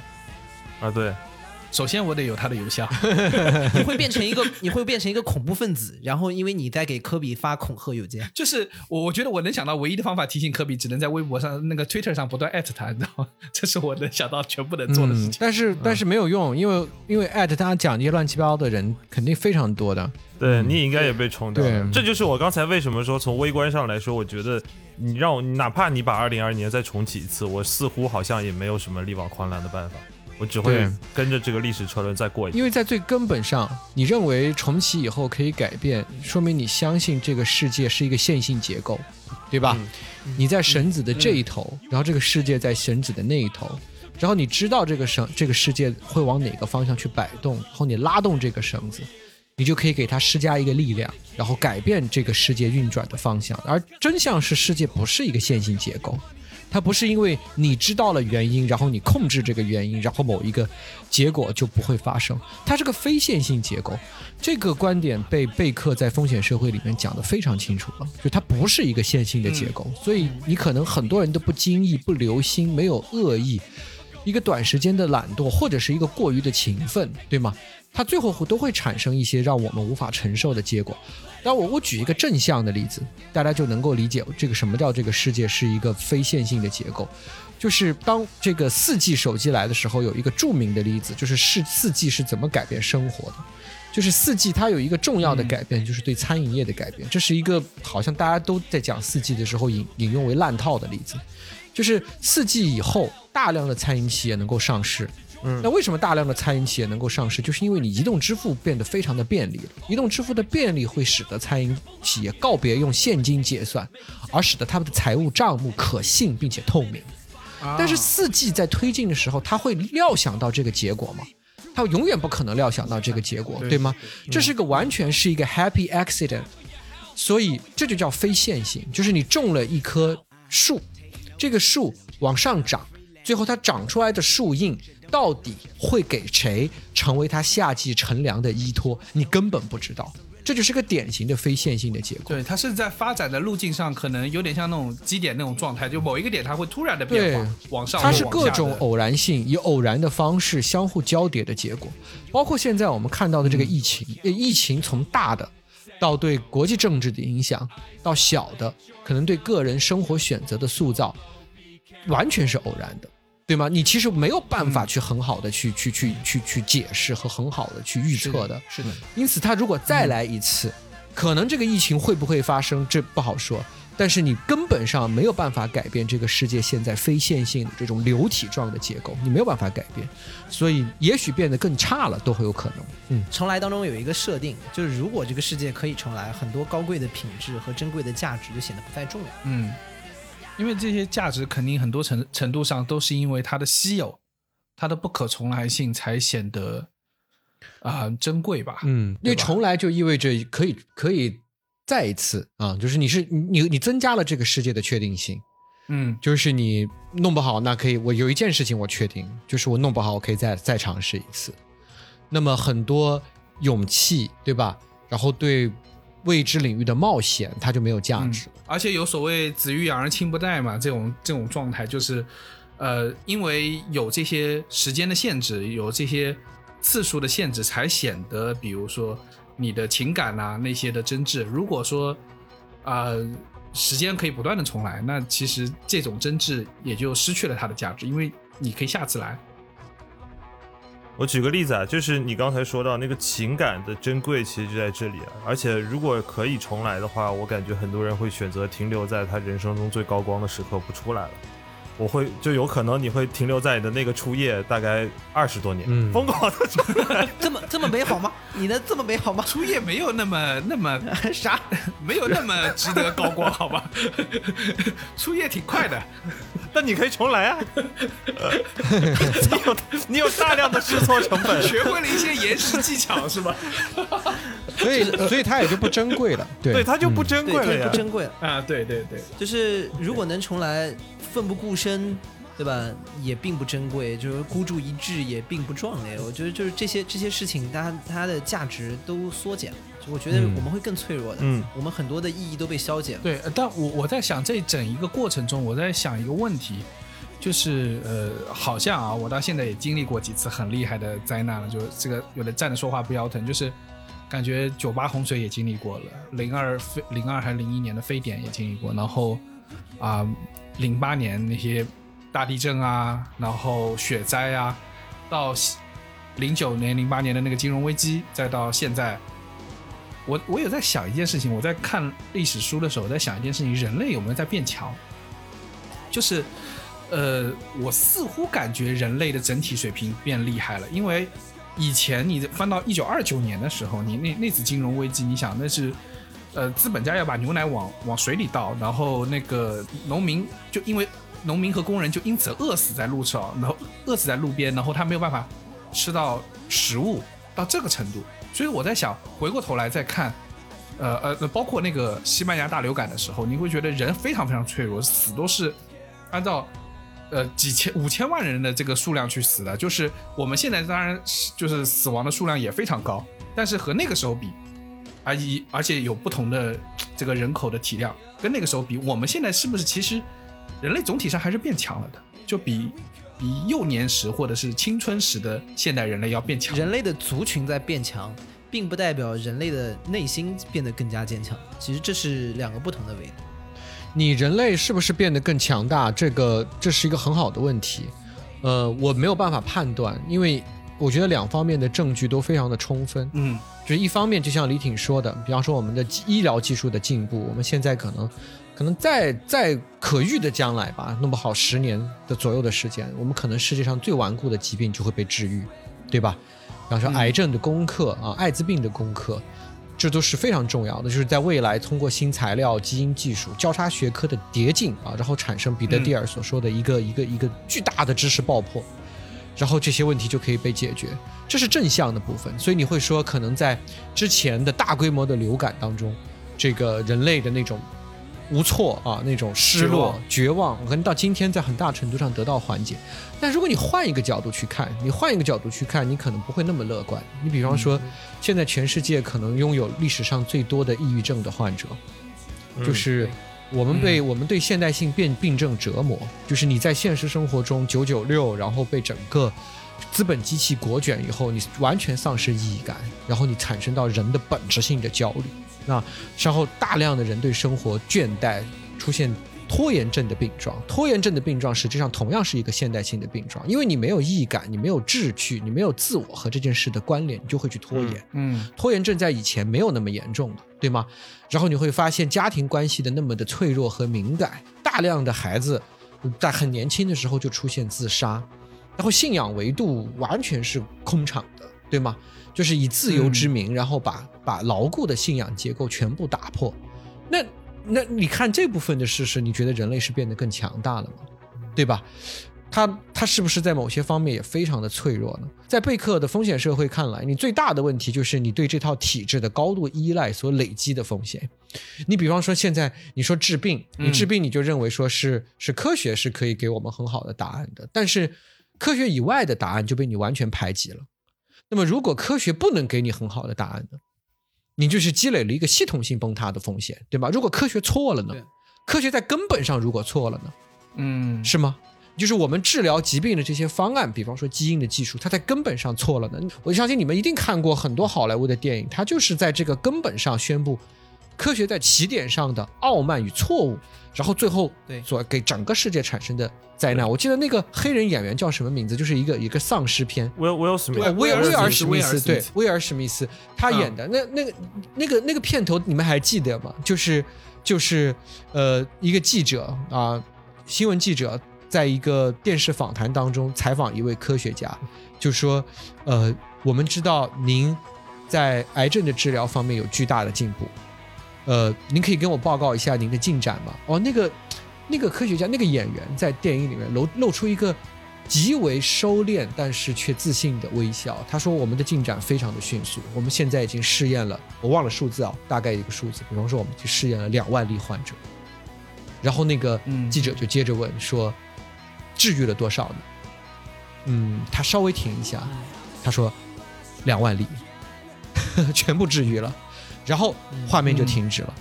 啊，对。
首先我得有他的邮箱，
你会变成一个，你会变成一个恐怖分子，然后因为你在给科比发恐吓邮件，
就是我我觉得我能想到唯一的方法提醒科比，只能在微博上那个 Twitter 上不断艾特他，你知道吗？这是我能想到全部能做的事情。
嗯、但是但是没有用，因为因为艾特他讲这些乱七八糟的人肯定非常多的。
对你应该也被冲掉
对，
这就是我刚才为什么说从微观上来说，我觉得你让我哪怕你把二零二年再重启一次，我似乎好像也没有什么力挽狂澜的办法。我只会跟着这个历史车轮再过一
因为在最根本上，你认为重启以后可以改变，说明你相信这个世界是一个线性结构，对吧？
嗯、
你在绳子的这一头，嗯、然后这个世界在绳子的那一头，然后你知道这个绳这个世界会往哪个方向去摆动，然后你拉动这个绳子，你就可以给它施加一个力量，然后改变这个世界运转的方向。而真相是，世界不是一个线性结构。它不是因为你知道了原因，然后你控制这个原因，然后某一个结果就不会发生。它是个非线性结构，这个观点被贝克在《风险社会》里面讲得非常清楚了，就它不是一个线性的结构。所以你可能很多人都不经意、不留心、没有恶意，一个短时间的懒惰或者是一个过于的勤奋，对吗？它最后会都会产生一些让我们无法承受的结果。但我我举一个正向的例子，大家就能够理解这个什么叫这个世界是一个非线性的结构。就是当这个四 G 手机来的时候，有一个著名的例子，就是是四 G 是怎么改变生活的。就是四 G 它有一个重要的改变，就是对餐饮业的改变。这是一个好像大家都在讲四 G 的时候引引用为烂套的例子。就是四 G 以后，大量的餐饮企业能够上市。
嗯，
那为什么大量的餐饮企业能够上市？就是因为你移动支付变得非常的便利了。移动支付的便利会使得餐饮企业告别用现金结算，而使得他们的财务账目可信并且透明。
啊
但是四 G 在推进的时候，他会料想到这个结果吗？他永远不可能料想到这个结果，
对
对吗？这是个完全是一个 happy accident，所以这就叫非线性，就是你种了一棵树，这个树往上长，最后它长出来的树荫到底会给谁成为他夏季乘凉的依托，你根本不知道。这就是个典型的非线性的结果。
对，它是在发展的路径上，可能有点像那种基点那种状态，就某一个点它会突然的变化，往上。
它是各种偶然性，以偶然的方式相互交叠的结果。包括现在我们看到的这个疫情，呃疫情从大的到对国际政治的影响，到小的可能对个人生活选择的塑造，完全是偶然的。对吗？你其实没有办法去很好的去、去去去去解释和很好的去预测的。
是的，
因此，他如果再来一次，可能这个疫情会不会发生，这不好说。但是你根本上没有办法改变这个世界现在非线性的这种流体状的结构，你没有办法改变，所以也许变得更差了都会有可能。嗯，
重来当中有一个设定，就是如果这个世界可以重来，很多高贵的品质和珍贵的价值就显得不再重要。
嗯，因为这些价值肯定很多程程度上都是因为它的稀有，它的不可重来性才显得啊、珍贵吧。
嗯，因为重来就意味着可以可以再一次啊，就是你是你你增加了这个世界的确定性。
嗯，
就是你弄不好，那可以，我有一件事情我确定，就是我弄不好，我可以再再尝试一次。那么很多勇气，对吧？然后对未知领域的冒险，它就没有价值。
而且有所谓“子欲养而亲不待”嘛，这种这种状态就是，呃，因为有这些时间的限制，有这些次数的限制，才显得，比如说你的情感啊那些的真挚。如果说，呃，时间可以不断的重来，那其实这种真挚也就失去了它的价值，因为你可以下次来。
我举个例子啊，就是你刚才说到那个情感的珍贵，其实就在这里啊。而且如果可以重来的话，我感觉很多人会选择停留在他人生中最高光的时刻不出来了。我会就有可能你会停留在你的那个初夜，大概二十多年，
嗯
疯狂的。
这么这么美好吗？你的这么美好吗？
初夜没有那么那么
啥，
没有那么值得高光，好吧？初夜挺快的，
但你可以重来啊！你有你有大量的试错成本，
学会了一些延时技巧是吧？
所以所以它也就不珍贵了。对，
对，它就不珍贵了
不。珍贵了。
啊，对对对，
就是如果能重来，奋不顾身，对吧？也并不珍贵，就是孤注一掷也并不壮烈。我觉得就是这些这些事情，它它的价值都缩减了。我觉得
嗯
我们会更脆弱的，
嗯
我们很多的意义都被消减了。
对，呃但我我在想这整一个过程中，我在想一个问题，就是呃，好像啊，我到现在也经历过几次很厉害的灾难了，就是这个有的站着说话不腰疼，就是感觉九八洪水也经历过了，零二非零二还是零一年的非典也经历过，然后啊零八年那些大地震啊，然后雪灾啊，到零九年零八年的那个金融危机，再到现在。我我有在想一件事情，我在看历史书的时候，我在想一件事情：人类有没有在变强？就是，呃，我似乎感觉人类的整体水平变厉害了，因为以前你翻到一九二九年的时候，你那那次金融危机，你想那是，呃，资本家要把牛奶往往水里倒，然后那个农民就因为农民和工人就因此饿死在路上，然后饿死在路边，然后他没有办法吃到食物到这个程度，所以我在想，回过头来再看，呃呃，包括那个西班牙大流感的时候，你会觉得人非常非常脆弱，死都是按照呃几千五千万人的这个数量去死的。就是我们现在当然就是死亡的数量也非常高，但是和那个时候比，而以而且有不同的这个人口的体量，跟那个时候比，我们现在是不是其实人类总体上还是变强了的？就比比幼年时或者是青春时的现代人类要变强。
人类的族群在变强，并不代表人类的内心变得更加坚强。其实这是两个不同的维度。
你人类是不是变得更强大？这个这是一个很好的问题。呃，我没有办法判断，因为我觉得两方面的证据都非常的充分。
嗯，
就是一方面，就像李挺说的，比方说我们的医疗技术的进步，我们现在可能可能在在可预的将来吧，弄不好十年的左右的时间，我们可能世界上最顽固的疾病就会被治愈，对吧？比方说癌症的攻克啊，艾滋病的攻克，这都是非常重要的。就是在未来通过新材料、基因技术、交叉学科的叠进啊，然后产生彼得蒂尔所说的一个、一个一个巨大的知识爆破，然后这些问题就可以被解决，这是正向的部分。所以你会说，可能在之前的大规模的流感当中，这个人类的那种无措啊，那种失落、绝望，可能到今天在很大程度上得到缓解。但如果你换一个角度去看，你换一个角度去看，你可能不会那么乐观。你比方说，现在全世界可能拥有历史上最多的抑郁症的患者，就是我们被我们对现代性变病症折磨，就是你在现实生活中九九六，然后被整个资本机器裹卷以后，你完全丧失意义感，然后你产生到人的本质性的焦虑。那然后大量的人对生活倦怠，出现拖延症的病状。拖延症的病状实际上同样是一个现代性的病状，因为你没有意义感，你没有志趣，你没有自我和这件事的关联，你就会去拖延。
嗯，
拖延症在以前没有那么严重的，对吗？然后你会发现家庭关系的那么的脆弱和敏感，大量的孩子在很年轻的时候就出现自杀，然后信仰维度完全是空场的，对吗？就是以自由之名，然后把把牢固的信仰结构全部打破。那那你看这部分的事实，你觉得人类是变得更强大了吗？对吧？他他是不是在某些方面也非常的脆弱呢？在贝克的风险社会看来，你最大的问题就是你对这套体制的高度依赖所累积的风险。你比方说现在你说治病，你治病你就认为说是是科学是可以给我们很好的答案的，但是科学以外的答案就被你完全排挤了。那么，如果科学不能给你很好的答案呢？你就是积累了一个系统性崩塌的风险，对吧？如果科学错了呢？科学在根本上如果错了呢？
嗯，
是吗？就是我们治疗疾病的这些方案，比方说基因的技术，它在根本上错了呢？我相信你们一定看过很多好莱坞的电影，它就是在这个根本上宣布。科学在起点上的傲慢与错误，然后最后对所给整个世界产生的灾难。我记得那个黑人演员叫什么名字？就是一个一个丧尸片。
威威尔史密
斯，威尔威尔
史
密斯，对，威尔史密斯他演的那那个那个那个片头，你们还记得吗？就是就是呃，一个记者啊，新闻记者在一个电视访谈当中采访一位科学家，就说呃，我们知道您在癌症的治疗方面有巨大的进步。呃，您可以跟我报告一下您的进展吗？哦，那个，那个科学家，那个演员在电影里面露露出一个极为收敛但是却自信的微笑。他说：“我们的进展非常的迅速，我们现在已经试验了，我忘了数字啊，大概一个数字。比方说，我们去试验了两万例患者。然后那个记者就接着问说：治愈了多少呢？嗯，他稍微停一下，他说：两万例，全部治愈了。”然后画面就停止了，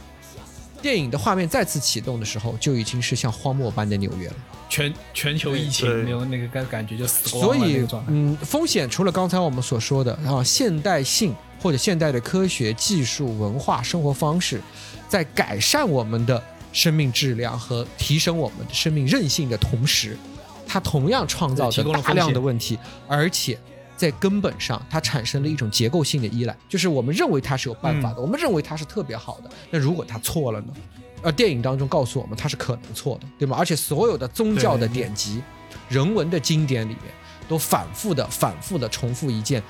电影的画面再次启动的时候，就已经是像荒漠般的纽约了，
全全球疫情没有那个感感觉就死光
了。所以，嗯，风险除了刚才我们所说的啊，现代性或者现代的科学技术、文化、生活方式，在改善我们的生命质量和提升我们的生命韧性的同时，它同样创造了大量的问题，而且。在根本上，它产生了一种结构性的依赖，就是我们认为它是有办法的，我们认为它是特别好的。那如果它错了呢？而电影当中告诉我们，它是可能错的，对吗？而且所有的宗教的典籍、人文的经典里面，都反复的、反复的重复一件，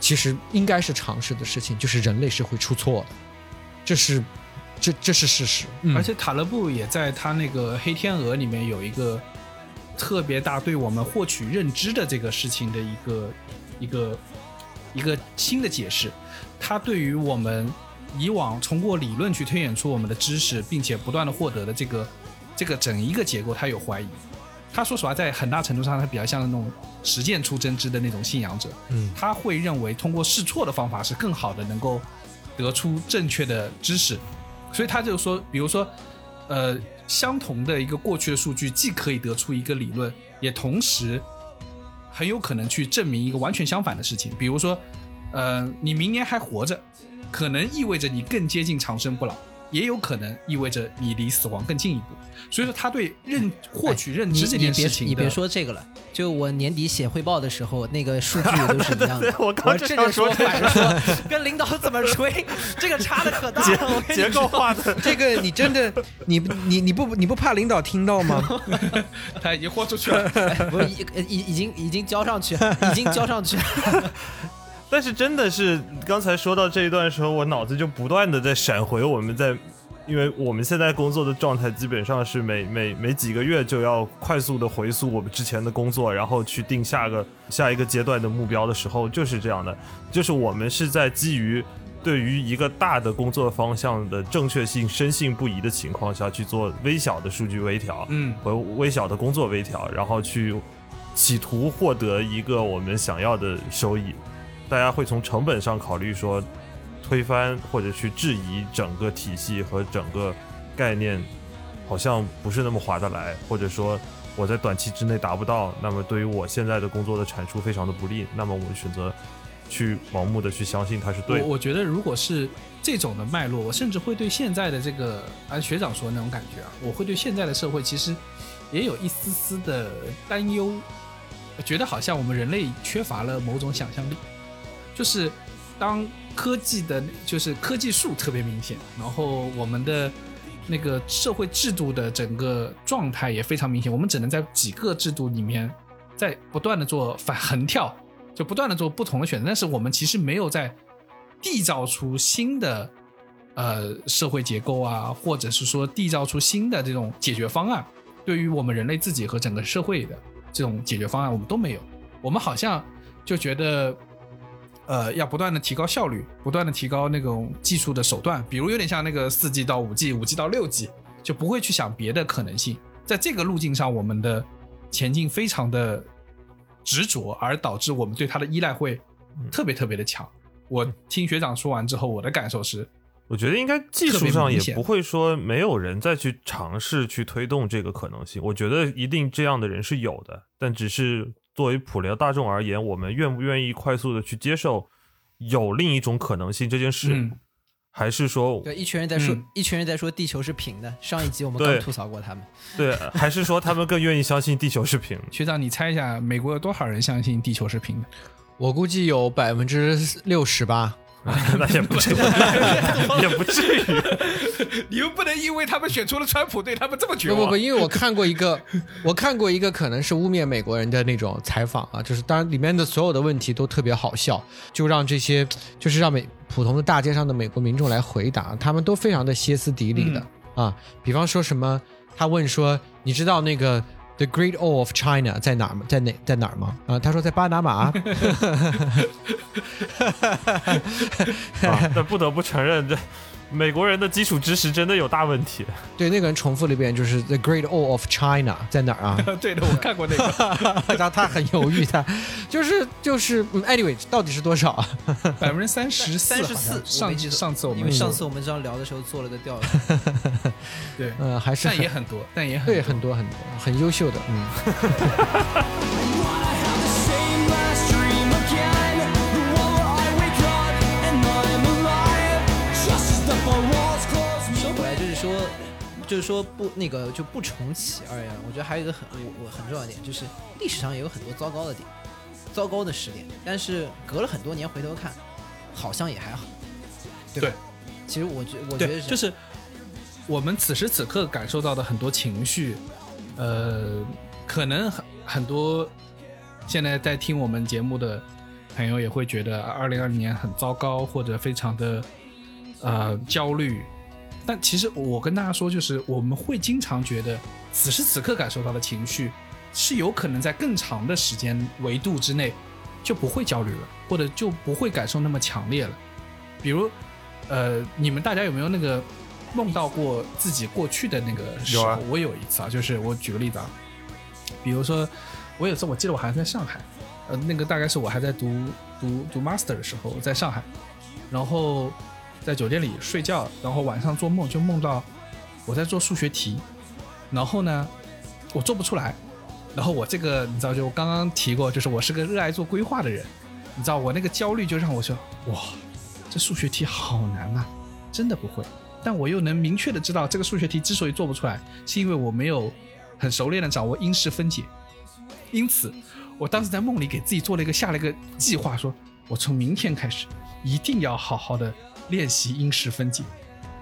其实应该是常识的事情，就是人类是会出错的，这是，这这是事实。
而且塔勒布也在他那个《黑天鹅》里面有一个特别大对我们获取认知的这个事情的一个。一个一个新的解释，他对于我们以往通过理论去推演出我们的知识，并且不断的获得的这个这个整一个结构，他有怀疑。他说实话，在很大程度上，他比较像那种实践出真知的那种信仰者。
嗯，
他会认为通过试错的方法是更好的，能够得出正确的知识。所以他就说，比如说，呃，相同的一个过去的数据，既可以得出一个理论，也同时。很有可能去证明一个完全相反的事情，比如说，呃，你明年还活着，可能意味着你更接近长生不老。也有可能意味着你离死亡更近一步，所以说他对认获取认知这件事情，
你别说这个了。就我年底写汇报的时候，那个数据都是一样的。
我
刚正着说反着说，跟领导怎么吹，这个差的可大了。
结构化的
这个，你真的你你你不你不怕领导听到吗？
他已经豁出去了，
不已已已经已经交上去，已经交上去。
但是真的是刚才说到这一段的时候，我脑子就不断的在闪回我们在，因为我们现在工作的状态基本上是每每每几个月就要快速的回溯我们之前的工作，然后去定下个下一个阶段的目标的时候，就是这样的，就是我们是在基于对于一个大的工作方向的正确性深信不疑的情况下去做微小的数据微调，
嗯，
和微小的工作微调，然后去企图获得一个我们想要的收益。大家会从成本上考虑说，推翻或者去质疑整个体系和整个概念，好像不是那么划得来，或者说我在短期之内达不到，那么对于我现在的工作的产出非常的不利，那么我们选择去盲目的去相信它是对的。
我我觉得如果是这种的脉络，我甚至会对现在的这个按学长说的那种感觉啊，我会对现在的社会其实也有一丝丝的担忧，觉得好像我们人类缺乏了某种想象力，就是当科技的，就是科技树特别明显，然后我们的那个社会制度的整个状态也非常明显，我们只能在几个制度里面在不断的做反横跳，就不断的做不同的选择，但是我们其实没有在缔造出新的呃社会结构啊，或者是说缔造出新的这种解决方案，对于我们人类自己和整个社会的这种解决方案，我们都没有。我们好像就觉得，呃，要不断的提高效率，不断的提高那种技术的手段，比如有点像那个四 G 到五 G、五 G 到六 G，就不会去想别的可能性。在这个路径上，我们的前进非常的执着，而导致我们对它的依赖会特别特别的强。我听学长说完之后，我的感受是，
我觉得应该技术上也不会说没有人再去尝试去推动这个可能性。我觉得一定这样的人是有的，但只是作为普联大众而言，我们愿不愿意快速的去接受有另一种可能性这件事，
嗯
还是说
对，一群人在说，
嗯
一群人在说地球是平的。上一集我们刚吐槽过他们。
对，还是说他们更愿意相信地球是平的？
学长，你猜一下，美国有多少人相信地球是平的？
我估计有百分之六十吧。
那也不至于，也不至于。
你又不能因为他们选出了川普，对他们这么绝望。
不不不，因为我看过一个，我看过一个可能是污蔑美国人的那种采访啊，就是当然里面的所有的问题都特别好笑，就让这些就是让美普通的大街上的美国民众来回答，他们都非常的歇斯底里的、啊。比方说什么，他问说，你知道那个 The Great Wall of China 在哪儿？在哪在哪儿吗？啊，他说在巴拿马。
啊，不得不承认，这美国人的基础知识真的有大问题。
对，那个人重复了一遍，就是 The Great Wall of China 在哪儿啊？
对的，我看过那个。
然后他很犹豫，他就是就是嗯，anyway，到底是多少啊？
百分之三十四，
三十四。
上上次我们
因为上次我们这样聊的时候做了个调查，
对，
呃，还是
但也很多，但也很
对很多很多很优秀的，嗯。
说，就是说不那个就不重启而言，我觉得还有一个很我我很重要的点，就是历史上也有很多糟糕的点，糟糕的时点，但是隔了很多年回头看，好像也还好，对吧？其实我觉我觉得
对，就是我们此时此刻感受到的很多情绪，呃，可能很很多现在在听我们节目的朋友也会觉得二零二零年很糟糕，或者非常的呃焦虑。但其实我跟大家说，就是我们会经常觉得此时此刻感受到的情绪，是有可能在更长的时间维度之内就不会焦虑了，或者就不会感受那么强烈了。比如，呃，你们大家有没有那个梦到过自己过去的那个时候？
有啊
我有一次啊，就是我举个例子啊，比如说我有一次我记得我还在上海，呃，那个大概是我还在读读读 master 的时候，在上海，然后在酒店里睡觉，然后晚上做梦就梦到我在做数学题，然后呢，我做不出来，然后我这个你知道，就我刚刚提过，就是我是个热爱做规划的人，你知道我那个焦虑就让我说，哇，这数学题好难啊，真的不会。但我又能明确的知道，这个数学题之所以做不出来，是因为我没有很熟练的掌握因式分解。因此，我当时在梦里给自己做了一个下了一个计划，说我从明天开始一定要好好的练习因式分解。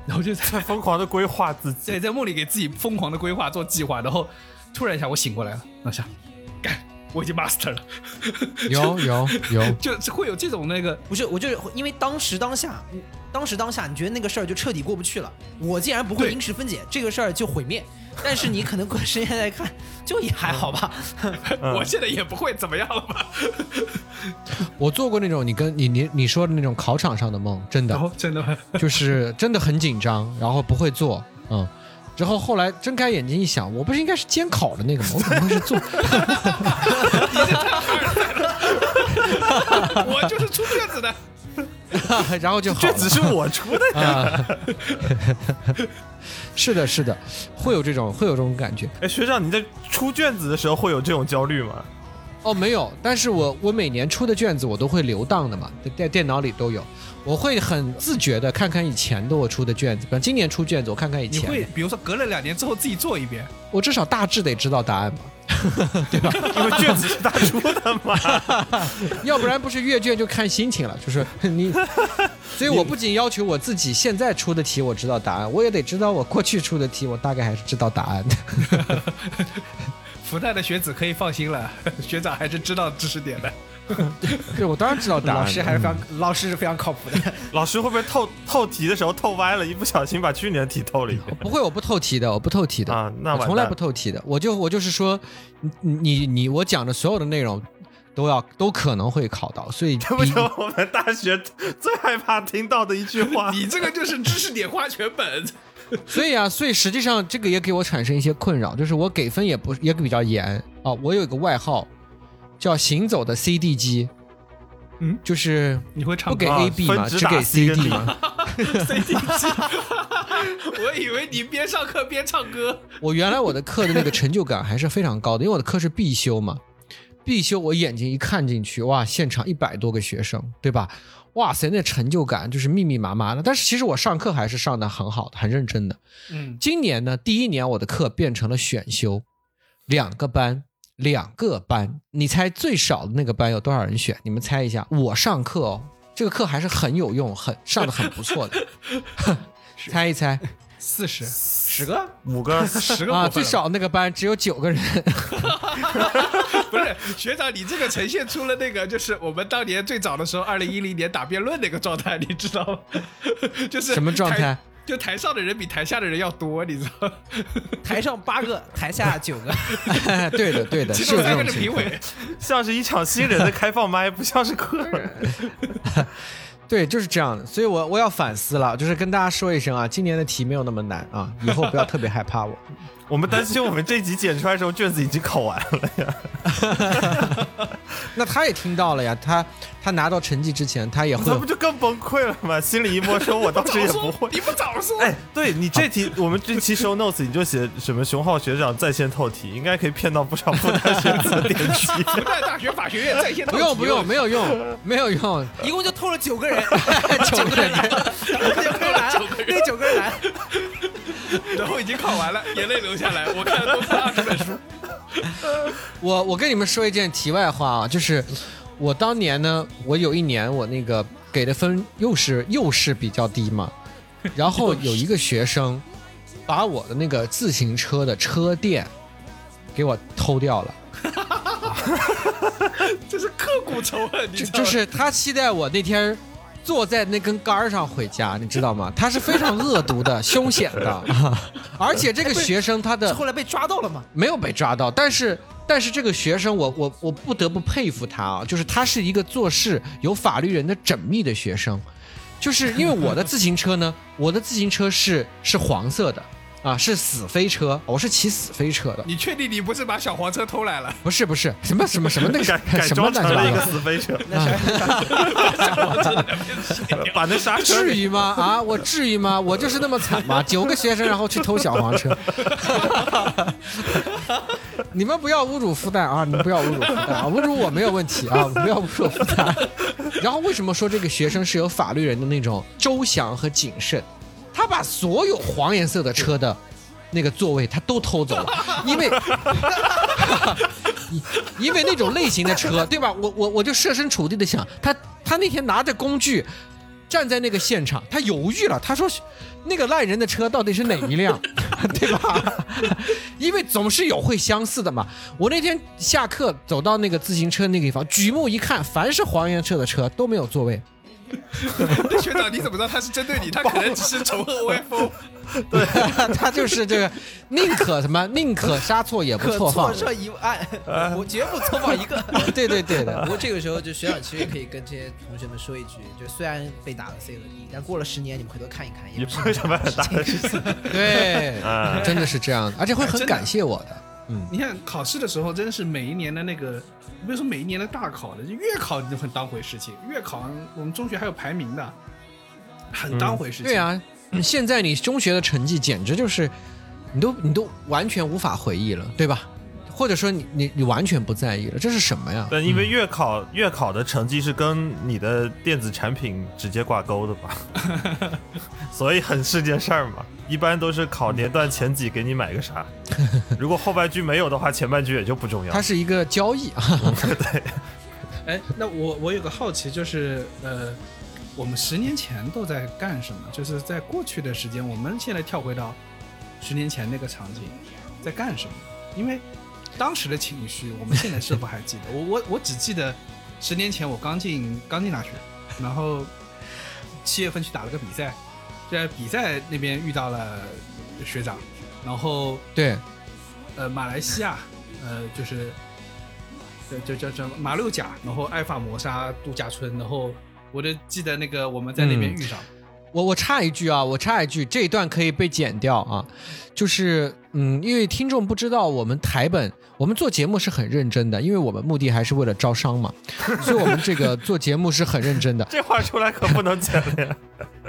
然后就在
疯狂的规划自己，
对，在梦里给自己疯狂的规划做计划，然后突然一下我醒过来了，那下干，我已经 master 了。
有 有有，
就是会有这种那个，
不是，我就是因为当时当下，当时当下你觉得那个事儿就彻底过不去了，我竟然不会因时分解，这个事儿就毁灭。但是你可能过时间来看，就也还好吧。
我现在也不会怎么样了吧？
我做过那种你跟你你你说的那种考场上的梦，真的
然，后真的？
就是真的很紧张，然后不会做，嗯。之后后来睁开眼睛一想，我不是应该是监考的那个吗？我怎么会是做？
我就是出卷子的。
然后就好了
这只是我出的呀。
啊，是的，是的，会有这种会有这种感觉。
哎，学长，你在出卷子的时候会有这种焦虑吗？
哦，没有，但是我我每年出的卷子我都会留档的嘛，在电脑里都有。我会很自觉的看看以前的我出的卷子，比方今年出卷子，我看看以前的。
你会比如说隔了两年之后自己做一遍，
我至少大致得知道答案嘛，对吧？
因为卷子是他出的嘛。
要不然不是阅卷就看心情了，就是你。所以我不仅要求我自己现在出的题我知道答案，我也得知道我过去出的题我大概还是知道答案的。
复旦的学子可以放心了，学长还是知道知识点的。
对，我当然知道答案。
老师还是非常，老师是非常靠谱的。
老师会不会透透题的时候透歪了，一不小心把去年的题透了一遍？
不会，我不透题的，我不透题的
啊，那
我从来不透题的。我就我就是说，你你你我讲的所有的内容都要都可能会考到，所以
这不是我们大学最害怕听到的一句话。
你这个就是知识点花全本。
所以啊，所以实际上这个也给我产生一些困扰，就是我给分也不也比较严啊。我有一个外号叫“行走的 CD 机”，
嗯，
就是
你会唱
不给 A B 嘛，只给 CD 嘛。
CD 机，我以为你边上课边唱歌。
我原来我的课的那个成就感还是非常高的，因为我的课是必修嘛，必修我眼睛一看进去，哇，现场一百多个学生，对吧？哇塞，那成就感就是密密麻麻的。但是其实我上课还是上的很好的，很认真的。
嗯，
今年呢，第一年我的课变成了选修，两个班，两个班。你猜最少的那个班有多少人选？你们猜一下。我上课哦，这个课还是很有用，很上的很不错的。猜一猜，
四十，
十个，
五个，
十个
啊，最少那个班只有九个人。
不是学长，你这个呈现出了那个，就是我们当年最早的时候，二零一零年打辩论那个状态，你知道吗？就是
什么状态？
就台上的人比台下的人要多，你知道吗？
台上八个，台下九个。
对的，对的，
其
是有这
中三个是评
种情况。
委。
像是一场新人的开放麦，不像是客人。
对，就是这样的。所以我我要反思了，就是跟大家说一声啊，今年的题没有那么难啊，以后不要特别害怕我。
我们担心我们这集剪出来的时候，卷子已经考完了呀。
那他也听到了呀，他他拿到成绩之前，他也会
那不就更崩溃了吗？心里一摸说，我当时也不会。
你不早说。
哎，对你这题，我们这期 show notes 你就写什么熊浩学长在线透题，应该可以骗到不少复旦学子的点击。
复旦大学法学院在线
不用不用，没有用，没有用，
一共就透了九个人，
九个人。
九个人，那九个人来，
然后已经考完了，眼泪流下来。我看了多看二十本书。
我我跟你们说一件题外话啊，就是我当年呢，我有一年我那个给的分又是又是比较低嘛，然后有一个学生把我的那个自行车的车垫给我偷掉了。
这是刻骨仇恨，你知道吗？
就是他期待我那天坐在那根杆儿上回家，你知道吗？他是非常恶毒的、凶险的，而且这个学生他的
后来被抓到了吗？
没有被抓到，但是但是这个学生我我我不得不佩服他啊，就是他是一个做事有法律人的缜密的学生，就是因为我的自行车呢，我的自行车是是黄色的。啊，是死飞车，我是骑死飞车的。
你确定你不是把小黄车偷来了？
不是不是，什么什么什么那个
改改
什么
装成了一个死飞车，把那刹车
至于吗？啊，我至于吗？我就是那么惨吗？九个学生然后去偷小黄车，你们不要侮辱复旦啊！你们不要侮辱复旦啊！侮辱我没有问题啊，不要侮辱复旦。然后为什么说这个学生是有法律人的那种周详和谨慎？他把所有黄颜色的车的那个座位他都偷走了，因为 因为那种类型的车，对吧？我我我就设身处地的想，他他那天拿着工具站在那个现场，他犹豫了，他说那个烂人的车到底是哪一辆，对吧？因为总是有会相似的嘛。我那天下课走到那个自行车那个地方，举目一看，凡是黄颜色的车都没有座位。
那学长你怎么知道他是针对你？他可能只是仇恨 OFO。
对，他就是这个宁可什么，宁可杀错也不错放
错。这一案，我绝不错放一个。
对对对的
不过这个时候，就学长其实也可以跟这些同学们说一句，就虽然被打了 C 和 D，但过了十年，你们回头看一看，
也
不
不是什么很大的事情。
对
啊，
真的是这样的，而且会很感谢我的。嗯，
你看考试的时候，真的是每一年的那个，不是说每一年的大考的，就月考你就很当回事情。月考我们中学还有排名的，很当回事情。
对啊，现在你中学的成绩简直就是，你都你都完全无法回忆了，对吧？或者说你你你完全不在意了，这是什么呀？
但因为月考月考的成绩是跟你的电子产品直接挂钩的吧，所以很是件事儿嘛。一般都是考年段前几给你买个啥，如果后半句没有的话，前半句也就不重要。
它是一个交易啊。
对。
哎，那我我有个好奇，就是呃，我们十年前都在干什么？就是在过去的时间，我们现在跳回到十年前那个场景，在干什么？因为当时的情绪，我们现在是否还记得？我我我只记得十年前我刚进刚进大学，然后七月份去打了个比赛，在比赛那边遇到了学长，然后
对，
呃，马来西亚，呃，就是。就叫叫马六甲，然后爱法摩沙度假村，然后我就记得那个我们在那边遇上。
我我插一句啊，我插一句，这一段可以被剪掉啊。就是嗯，因为听众不知道，我们台本我们做节目是很认真的，因为我们目的还是为了招商嘛，所以我们这个做节目是很认真的。
这话出来可不能剪呀。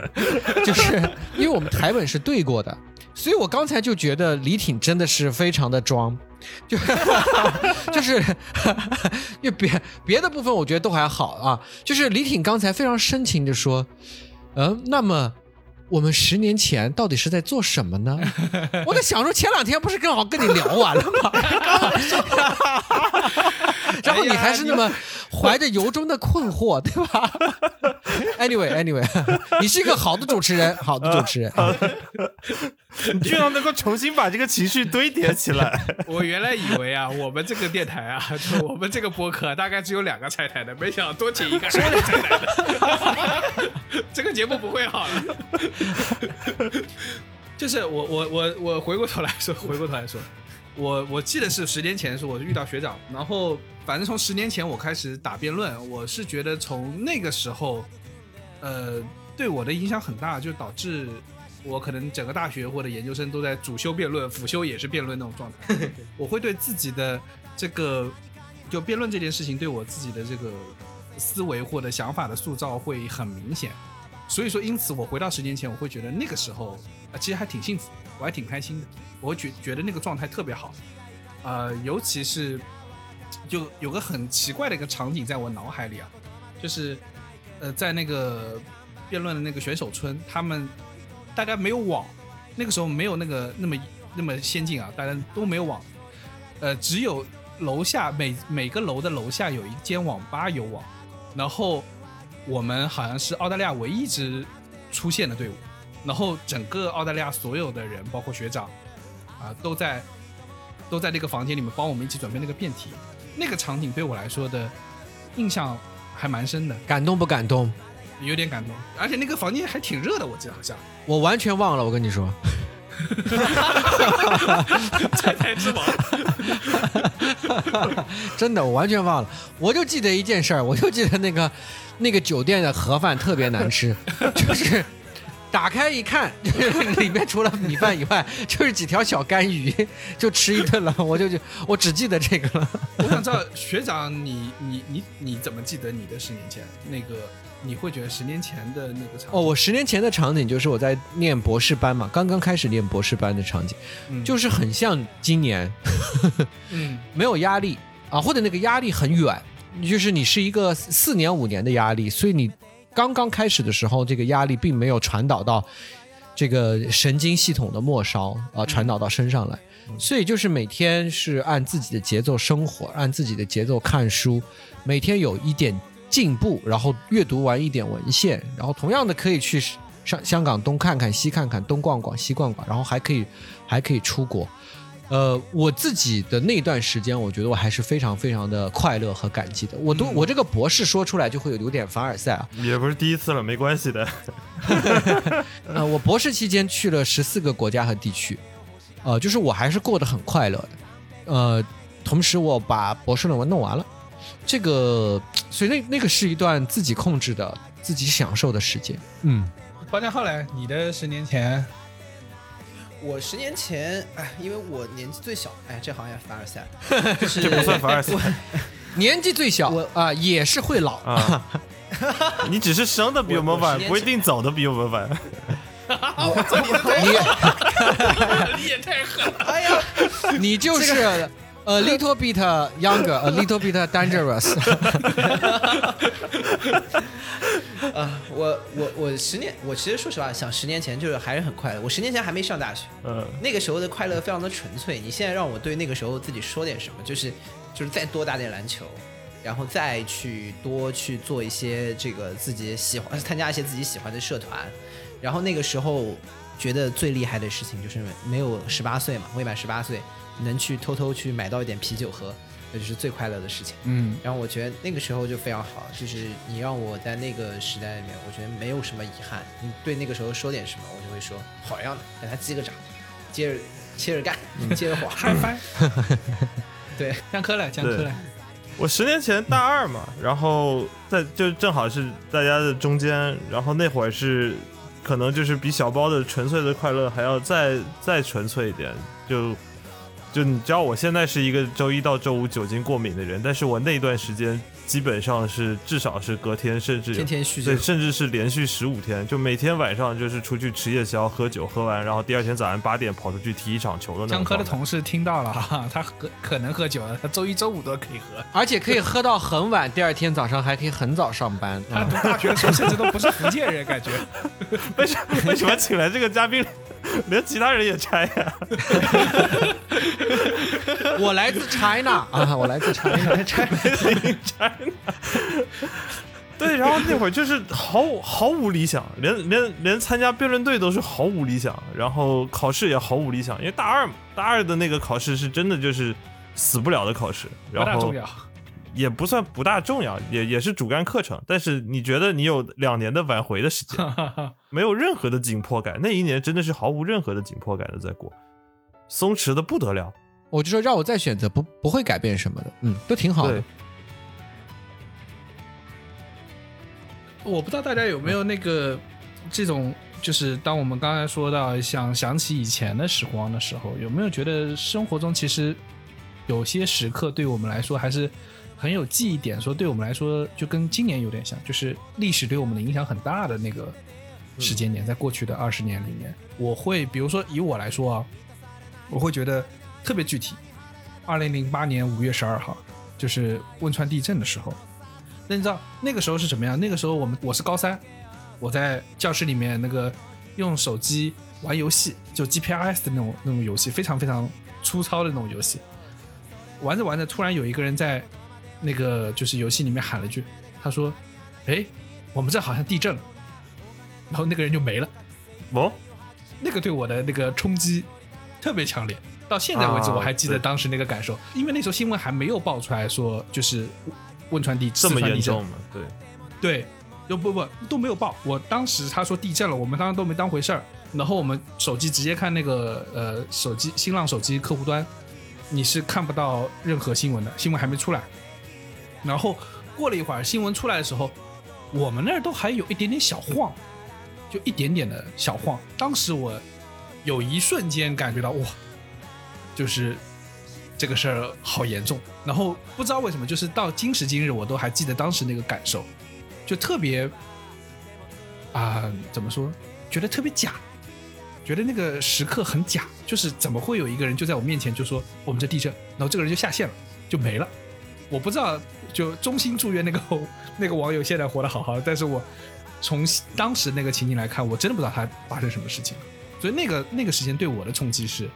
就是因为我们台本是对过的，所以我刚才就觉得李挺真的是非常的装。就 就是，因为别别的部分我觉得都还好啊。就是李挺刚才非常深情的说，嗯，那么我们十年前到底是在做什么呢？我在想说，前两天不是刚好跟你聊完了吗？然后你还是那么怀着由衷的困惑，对吧？Anyway，Anyway，你是一个好的主持人，好的主持人，
你居然能够重新把这个情绪堆叠起来。
我原来以为啊，我们这个电台啊，就我们这个播客大概只有两个拆台的，没想到多请一个三个拆台的，这个节目不会好了。就是我我我我回过头来说，回过头来说。我我记得是十年前的时候，我遇到学长，然后反正从十年前我开始打辩论，我是觉得从那个时候，呃，对我的影响很大，就导致我可能整个大学或者研究生都在主修辩论，辅修也是辩论那种状态。我会对自己的这个就辩论这件事情，对我自己的这个思维或者想法的塑造会很明显。所以说，因此我回到十年前，我会觉得那个时候啊，其实还挺幸福，我还挺开心的。我觉觉得那个状态特别好，呃，尤其是就有个很奇怪的一个场景在我脑海里啊，就是呃，在那个辩论的那个选手村，他们大家没有网，那个时候没有那个那么那么先进啊，大家都没有网，呃，只有楼下每每个楼的楼下有一间网吧有网，然后我们好像是澳大利亚唯一一支出现的队伍，然后整个澳大利亚所有的人，包括学长。啊，都在都在那个房间里面帮我们一起准备那个辩题，那个场景对我来说的印象还蛮深的，
感动不感动？
有点感动，而且那个房间还挺热的，我记得好像。
我完全忘了，我跟你说。
彩台之王。
真的，我完全忘了，我就记得一件事儿，我就记得那个那个酒店的盒饭特别难吃，就是。打开一看，就是里面除了米饭以外，就是几条小干鱼，就吃一顿了。我就就我只记得这个了。
我想知道学长，你你你你怎么记得你的十年前那个？你会觉得十年前的那个场景？哦，
我十年前的场景就是我在念博士班嘛，刚刚开始念博士班的场景，就是很像今年，
嗯，
没有压力啊，或者那个压力很远，就是你是一个四年五年的压力，所以你。刚刚开始的时候，这个压力并没有传导到这个神经系统的末梢啊，传导到身上来，所以就是每天是按自己的节奏生活，按自己的节奏看书，每天有一点进步，然后阅读完一点文献，然后同样的可以去上香港东看看西看看，东逛逛西逛逛，然后还可以还可以出国。呃，我自己的那段时间，我觉得我还是非常非常的快乐和感激的。我都、我这个博士说出来就会有有点凡尔赛啊。
也不是第一次了，没关系的。
呃，我博士期间去了十四个国家和地区，呃，就是我还是过得很快乐的。呃，同时我把博士论文弄完了，这个所以那那个是一段自己控制的、自己享受的时间。嗯，
包家浩来，你的十年前，
我十年前，哎，因为我年纪最小，哎，这好像凡尔赛，就是
这不算凡尔赛
年纪最小我啊、也是会老
啊。你只是生的比我们晚，不一定走的比我们晚。
你也太狠了！哎
呀，
你就是呃 little bit younger, a little bit dangerous
啊，我我我十年，我其实说实话，想十年前就是还是很快乐。我十年前还没上大学，
嗯，
那个时候的快乐非常的纯粹。你现在让我对那个时候自己说点什么，就是就是再多打点篮球，然后再去多去做一些这个自己喜欢 参加一些自己喜欢的社团，然后那个时候觉得最厉害的事情就是没有十八岁嘛，未满十八岁能去偷偷去买到一点啤酒喝，那就是最快乐的事情。
嗯，
然后我觉得那个时候就非常好，就是你让我在那个时代里面，我觉得没有什么遗憾。你对那个时候说点什么，我就会说好样的，给他击个掌，接着接着干，接着滑，
嗨翻。
对，
讲课了，讲课了。
我十年前大二嘛，然后在就正好是大家的中间，然后那会儿是可能就是比小包的纯粹的快乐还要再再纯粹一点，就就你知道我现在是一个周一到周五酒精过敏的人，但是我那段时间基本上是至少是隔天甚至
天天酗酒
对，甚至是连续十五天，就每天晚上就是出去吃夜宵喝酒，喝完然后第二天早上八点跑出去踢一场球的那种
江科的同事听到了哈，他喝可能喝酒了，他周一周五都可以喝。
而且可以喝到很晚，第二天早上还可以很早上班。
他读大学的时候甚至都不是福建人，感觉。
为什么为什么请来这个嘉宾，连其他人也拆呀、
我来自 China 啊，我来自
China，China。对，然后那会儿就是毫毫无理想，连连连参加辩论队都是毫无理想，然后考试也毫无理想，因为大二嘛，大二的那个考试是真的就是死不了的考试，然后
重要。
也不算不大重要，也也是主干课程，但是你觉得你有两年的挽回的时间，没有任何的紧迫感，那一年真的是毫无任何的紧迫感的在过，松弛的不得了。
我就说让我再选择，不不会改变什么的，嗯，都挺好的。
我不知道大家有没有那个这种，就是当我们刚才说到想想起以前的时光的时候，有没有觉得生活中其实有些时刻对我们来说还是很有记忆点，说对我们来说就跟今年有点像，就是历史对我们的影响很大的那个时间点，在过去的二十年里面，我会比如说以我来说啊，我会觉得特别具体。二零零八年五月十二号，就是汶川地震的时候。那你知道那个时候是什么样？那个时候我们我是高三，我在教室里面那个用手机玩游戏，就 GPRS 的那种那种游戏，非常非常粗糙的那种游戏。玩着玩着，突然有一个人在那个就是游戏里面喊了一句，他说：“哎，我们这好像地震了。”然后那个人就没了。
哦，
那个对我的那个冲击特别强烈，到现在为止
啊
我还记得当时那个感受，因为那时候新闻还没有爆出来说就是汶川地
这么严重吗？对，
对，就不不都没有报。我当时他说地震了，我们当时都没当回事儿。然后我们手机直接看那个呃手机新浪手机客户端，你是看不到任何新闻的，新闻还没出来。然后过了一会儿，新闻出来的时候，我们那儿都还有一点点小晃，就一点点的小晃。当时我有一瞬间感觉到哇，就是这个事儿好严重。然后不知道为什么，就是到今时今日，我都还记得当时那个感受，就特别啊、怎么说？觉得特别假，觉得那个时刻很假。就是怎么会有一个人就在我面前就说我们这地震，然后这个人就下线了，就没了。我不知道，就衷心祝愿那个 那个网友现在活得好好的。但是我从当时那个情景来看，我真的不知道他发生什么事情。所以那个那个时间对我的冲击是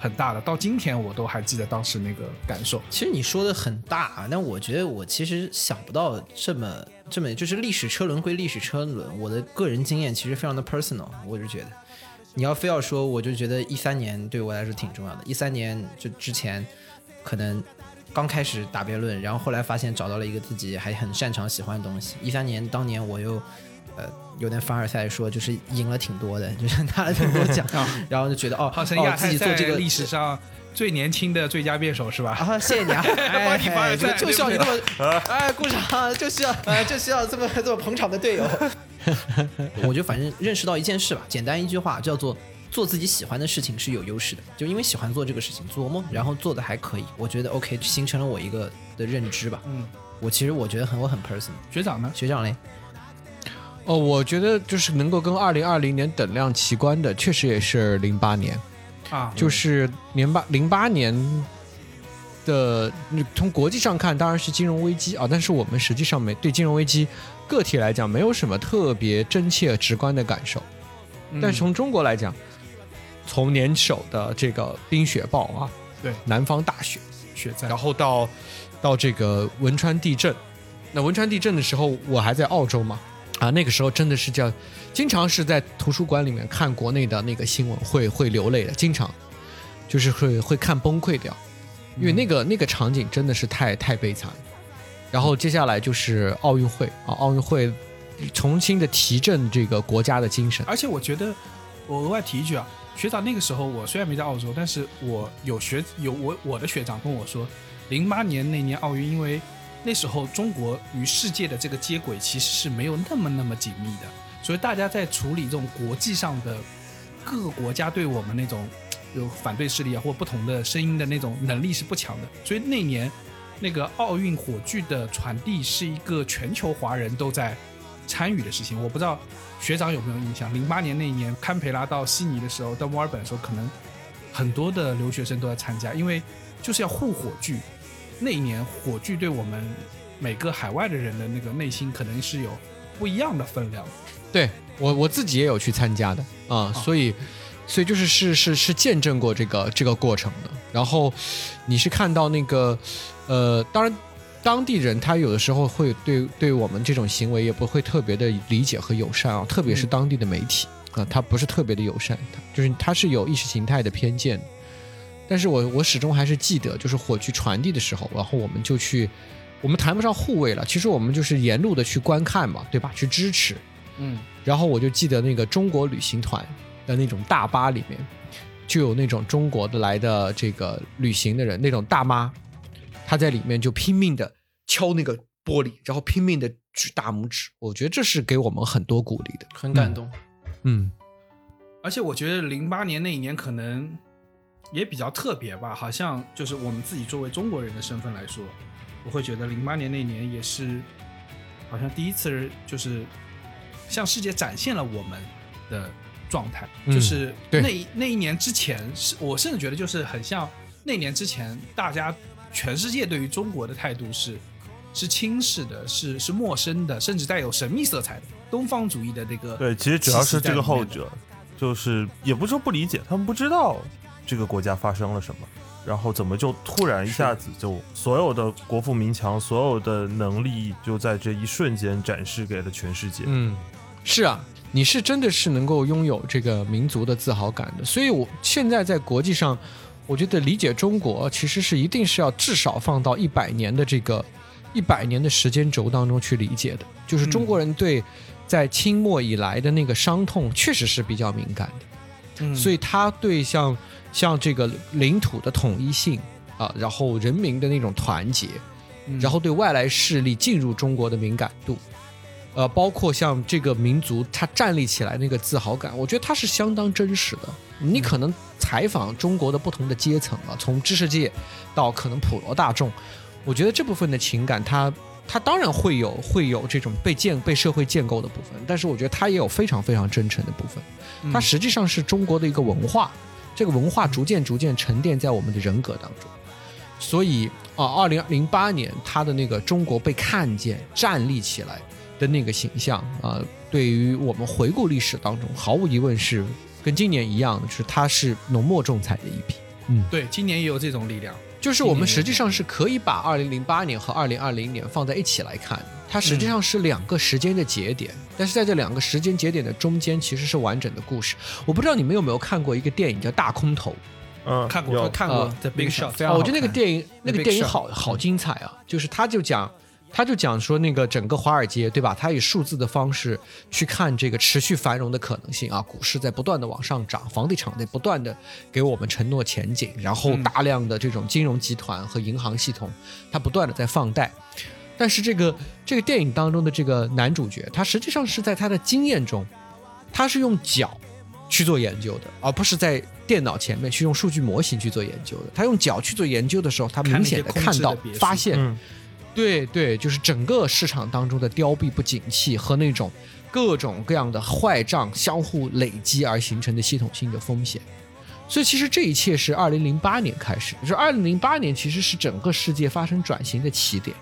很大的，到今天我都还记得当时那个感受。
其实你说的很大啊，但我觉得我其实想不到这么这么，就是历史车轮归历史车轮，我的个人经验其实非常的 personal，我是觉得，你要非要说，我就觉得一三年对我来说挺重要的。一三年就之前可能刚开始打辩论，然后后来发现找到了一个自己还很擅长喜欢的东西。一三年当年我又呃有点凡尔赛说，就是赢了挺多的，就是拿了挺多奖，然后就觉得哦，
号称
哦
亚太
自己做这个
赛历史上最年轻的最佳辩手是吧？
啊，谢谢你啊！哎
帮你
就需要你这么，哎，鼓掌，就需要，哎，就需要这么这么捧场的队友。我就反正认识到一件事吧，简单一句话叫做做自己喜欢的事情是有优势的，就因为喜欢做这个事情，做梦，然后做的还可以，我觉得 OK，形成了我一个的认知吧。
嗯，
我其实我觉得很我很 personal。
学长呢？
学长嘞？
哦，我觉得就是能够跟二零二零年等量齐观的，确实也是零八年
啊，
就是年八零八年的，从国际上看当然是金融危机啊，但是我们实际上没对金融危机个体来讲没有什么特别真切直观的感受，
嗯
但是从中国来讲，从年首的这个冰雪暴啊，
对，
南方大雪，
雪灾，
然后到到这个汶川地震，那汶川地震的时候我还在澳洲嘛，啊，那个时候真的是叫，经常是在图书馆里面看国内的那个新闻会会流泪的，经常就是会会看崩溃掉，因为那个那个场景真的是太太悲惨了。然后接下来就是奥运会啊，奥运会重新的提振这个国家的精神。
而且我觉得，我额外提一句啊，学长那个时候我虽然没在澳洲，但是我有学有我我的学长跟我说，零八年那年奥运，因为那时候中国与世界的这个接轨其实是没有那么那么紧密的，所以大家在处理这种国际上的各个国家对我们那种有反对势力啊或不同的声音的那种能力是不强的，所以那年那个奥运火炬的传递是一个全球华人都在参与的事情。我不知道学长有没有印象？零八年那一年，堪培拉到悉尼的时候，到墨尔本的时候，可能很多的留学生都在参加，因为就是要护火炬。那一年火炬对我们每个海外的人的那个内心可能是有不一样的分量。
对我我自己也有去参加的啊，所以所以就是是是是见证过这个这个过程的。然后你是看到那个呃，当然当地人他有的时候会对对我们这种行为也不会特别的理解和友善啊，特别是当地的媒体啊，他不是特别的友善，就是他是有意识形态的偏见。但是我我始终还是记得，就是火炬传递的时候，然后我们就去，我们谈不上护卫了，其实我们就是沿路的去观看嘛，对吧？去支持。
嗯，
然后我就记得那个中国旅行团的那种大巴里面，就有那种中国的来的这个旅行的人，那种大妈，她在里面就拼命的敲那个玻璃，然后拼命的举大拇指。我觉得这是给我们很多鼓励的，
很感动。
嗯，
而且我觉得零八年那一年可能也比较特别吧，好像就是我们自己作为中国人的身份来说，我会觉得零八年那一年也是好像第一次就是向世界展现了我们的状态，
嗯
就是
对。
那一那一年之前，是我甚至觉得就是很像那年之前，大家全世界对于中国的态度是是轻视的，是是陌生的，甚至带有神秘色彩的东方主义的这个
对，其实主要是这个后者，就是也不是说不理解，他们不知道这个国家发生了什么，然后怎么就突然一下子就所有的国富民强，所有的能力就在这一瞬间展示给了全世界。
嗯，是啊，你是真的是能够拥有这个民族的自豪感的。所以，我现在在国际上，我觉得理解中国其实是一定是要至少放到一百年的这个一百年的时间轴当中去理解的。就是中国人对在清末以来的那个伤痛，确实是比较敏感的。
嗯
所以他对像像这个领土的统一性啊，然后人民的那种团结，
嗯
然后对外来势力进入中国的敏感度，呃，包括像这个民族他站立起来那个自豪感，我觉得它是相当真实的。你可能采访中国的不同的阶层啊，从知识界到可能普罗大众，我觉得这部分的情感它。它当然会有会有这种被建被社会建构的部分，但是我觉得它也有非常非常真诚的部分。它实际上是中国的一个文化，这个文化逐渐逐渐沉淀在我们的人格当中。所以啊，二零零八年他的那个中国被看见、站立起来的那个形象啊，对于我们回顾历史当中，毫无疑问是跟今年一样，就是它是浓墨重彩的一笔。嗯，
对，今年也有这种力量。
就是我们实际上是可以把二零零八年和二零二零年放在一起来看，它实际上是两个时间的节点，但是在这两个时间节点的中间其实是完整的故事。我不知道你们有没有看过一个电影叫《大空头》。
嗯，
看过，看过
呃
The Big Shot，
我觉得那个电影，那个电影好好精彩啊！就是他就讲，他就讲说那个整个华尔街，对吧？他以数字的方式去看这个持续繁荣的可能性啊，股市在不断的往上涨，房地产在不断的给我们承诺前景，然后大量的这种金融集团和银行系统，它不断的在放贷。但是这个这个电影当中的这个男主角，他实际上是在他的经验中，他是用脚去做研究的，而不是在电脑前面去用数据模型去做研究的。他用脚去做研究的时候，他明显的看到发现，
嗯
对对，就是整个市场当中的凋敝不景气和那种各种各样的坏账相互累积而形成的系统性的风险。所以其实这一切是二零零八年开始，就是二零零八年其实是整个世界发生转型的起点，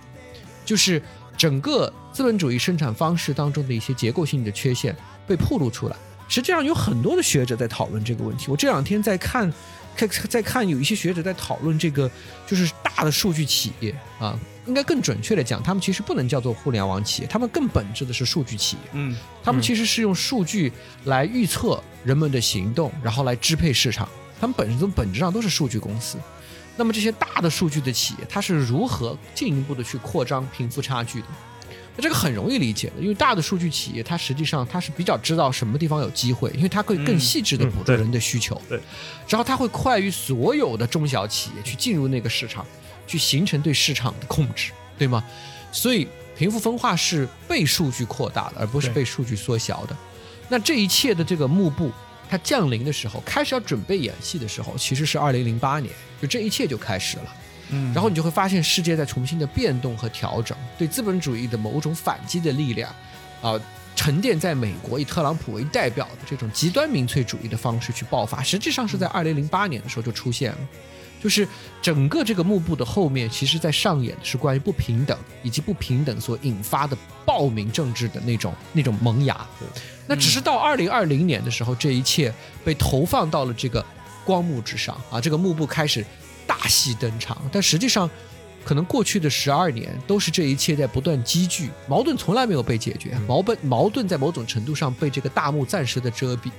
就是整个资本主义生产方式当中的一些结构性的缺陷被暴露出来。实际上有很多的学者在讨论这个问题。我这两天在看，看在看有一些学者在讨论这个，就是大的数据企业啊，应该更准确的讲，他们其实不能叫做互联网企业，他们更本质的是数据企业。
嗯，
他们其实是用数据来预测人们的行动，然后来支配市场。他们本身从本质上都是数据公司。那么这些大的数据的企业，它是如何进一步的去扩张贫富差距的？那这个很容易理解的，因为大的数据企业，它实际上它是比较知道什么地方有机会，因为它会更细致的捕捉人的需求，
对，
然后它会快于所有的中小企业去进入那个市场，去形成对市场的控制，对吗？所以贫富分化是被数据扩大的，而不是被数据缩小的。那这一切的这个幕布，它降临的时候，开始要准备演戏的时候，其实是二零零八年，就这一切就开始了。
嗯，
然后你就会发现世界在重新的变动和调整，对资本主义的某种反击的力量，啊、沉淀在美国以特朗普为代表的这种极端民粹主义的方式去爆发，实际上是在二零零八年的时候就出现了。就是整个这个幕布的后面，其实在上演的是关于不平等以及不平等所引发的暴民政治的那种那种萌芽。那只是到二零二零年的时候，这一切被投放到了这个光幕之上啊，这个幕布开始大戏登场。但实际上，可能过去的十二年都是这一切在不断积聚，矛盾从来没有被解决，矛盾矛盾在某种程度上被这个大幕暂时的遮蔽。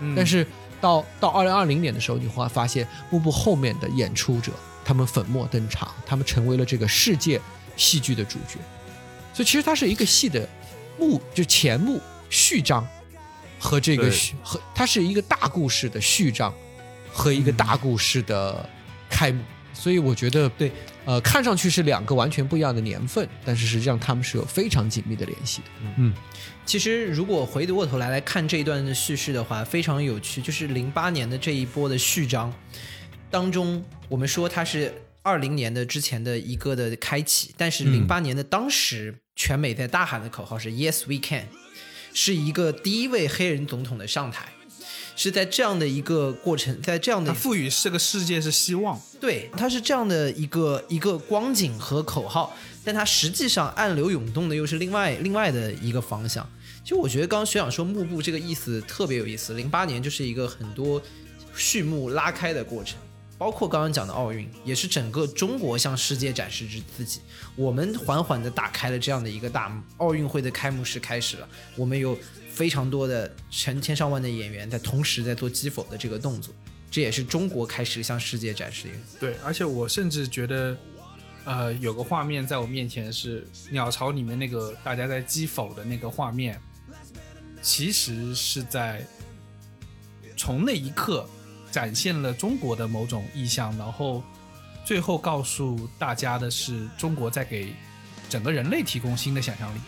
嗯
但是到到二零二零年的时候，你会发现幕布后面的演出者，他们粉墨登场，他们成为了这个世界戏剧的主角。所以其实它是一个戏的幕，就前幕、序章和这个序和它是一个大故事的序章和一个大故事的开幕。所以我觉得，
对，
呃，看上去是两个完全不一样的年份，但是实际上他们是有非常紧密的联系的。嗯，
其实如果回过头来来看这一段的叙事的话，非常有趣。就是零八年的这一波的序章当中，我们说它是二零年的之前的一个的开启，但是
嗯
零八年的当时全美在大喊的口号是 “Yes, we can”，是一个第一位黑人总统的上台。是在这样的一个过程，在这样的
赋予这个世界是希望，
对，它是这样的一个一个光景和口号，但它实际上暗流涌动的又是另外另外的一个方向。其实我觉得刚刚学长说幕布这个意思特别有意思，零八年就是一个很多序幕拉开的过程，包括刚刚讲的奥运，也是整个中国向世界展示之自己。我们缓缓地打开了这样的一个大幕，奥运会的开幕式开始了，我们有非常多的成千上万的演员在同时在做击否的这个动作，这也是中国开始向世界展示的一个。
对，而且我甚至觉得，呃，有个画面在我面前是鸟巢里面那个大家在击否的那个画面，其实是在从那一刻展现了中国的某种意向，然后最后告诉大家的是中国在给整个人类提供新的想象力，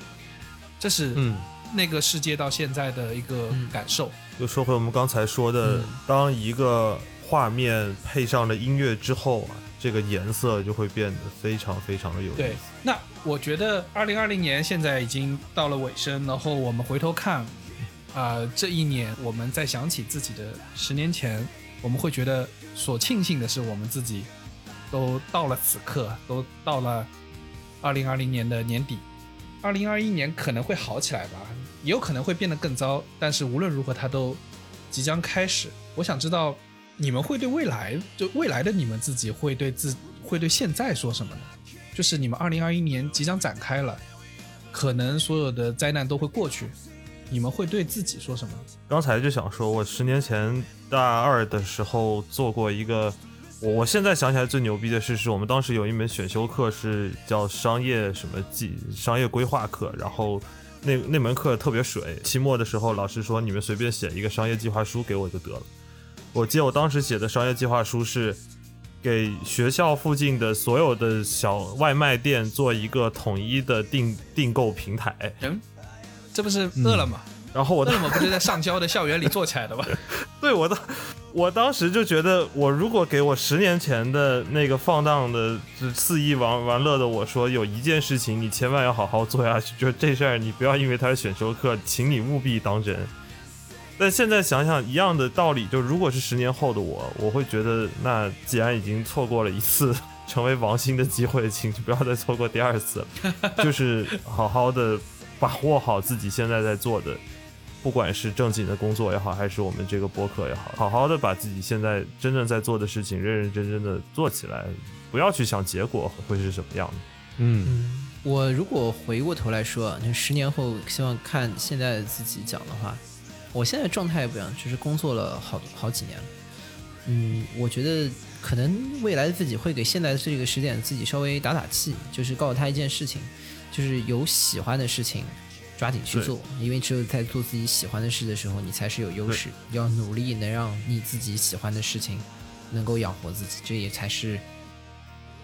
这是
嗯
那个世界到现在的一个感受。
就说回我们刚才说的，
嗯
当一个画面配上了音乐之后啊，这个颜色就会变得非常非常的有意
对。，那我觉得二零二零年现在已经到了尾声，然后我们回头看，啊、这一年我们再想起自己的十年前，我们会觉得所庆幸的是，我们自己都到了此刻，都到了二零二零年的年底，二零二一年可能会好起来吧，也有可能会变得更糟，但是无论如何，它都即将开始。我想知道你们会对未来，就未来的你们自己会对自会对现在说什么呢？就是你们二零二一年即将展开了，可能所有的灾难都会过去，你们会对自己说什么？
刚才就想说，我十年前大二的时候做过一个，我我现在想起来最牛逼的事，是我们当时有一门选修课是叫商业什么计商业规划课，然后那那门课特别水，期末的时候老师说你们随便写一个商业计划书给我就得了。我记得我当时写的商业计划书是给学校附近的所有的小外卖店做一个统一的订订购平台。
嗯，这不是饿了么？
然后我
饿了么不是在上交的校园里做起来的吗？
对，我当我当时就觉得，我如果给我十年前的那个放荡的、肆意玩玩乐的我说，有一件事情你千万要好好做下去，就是这事儿你不要因为它是选修课，请你务必当真。但现在想想，一样的道理，就如果是十年后的我，我会觉得，那既然已经错过了一次 成为王星的机会，请不要再错过第二次，就是好好的把握好自己现在在做的。不管是正经的工作也好，还是我们这个播客也好，好好的把自己现在真正在做的事情认认真真的做起来，不要去想结果会是什么样的。
嗯，
我如果回过头来说，就十年后希望看现在的自己讲的话，我现在状态也不一样，就是工作了好好几年了。嗯，我觉得可能未来的自己会给现在的这个时点自己稍微打打气，就是告诉他一件事情，就是有喜欢的事情。抓紧去做，因为只有在做自己喜欢的事的时候，你才是有优势。要努力能让你自己喜欢的事情能够养活自己，这也才是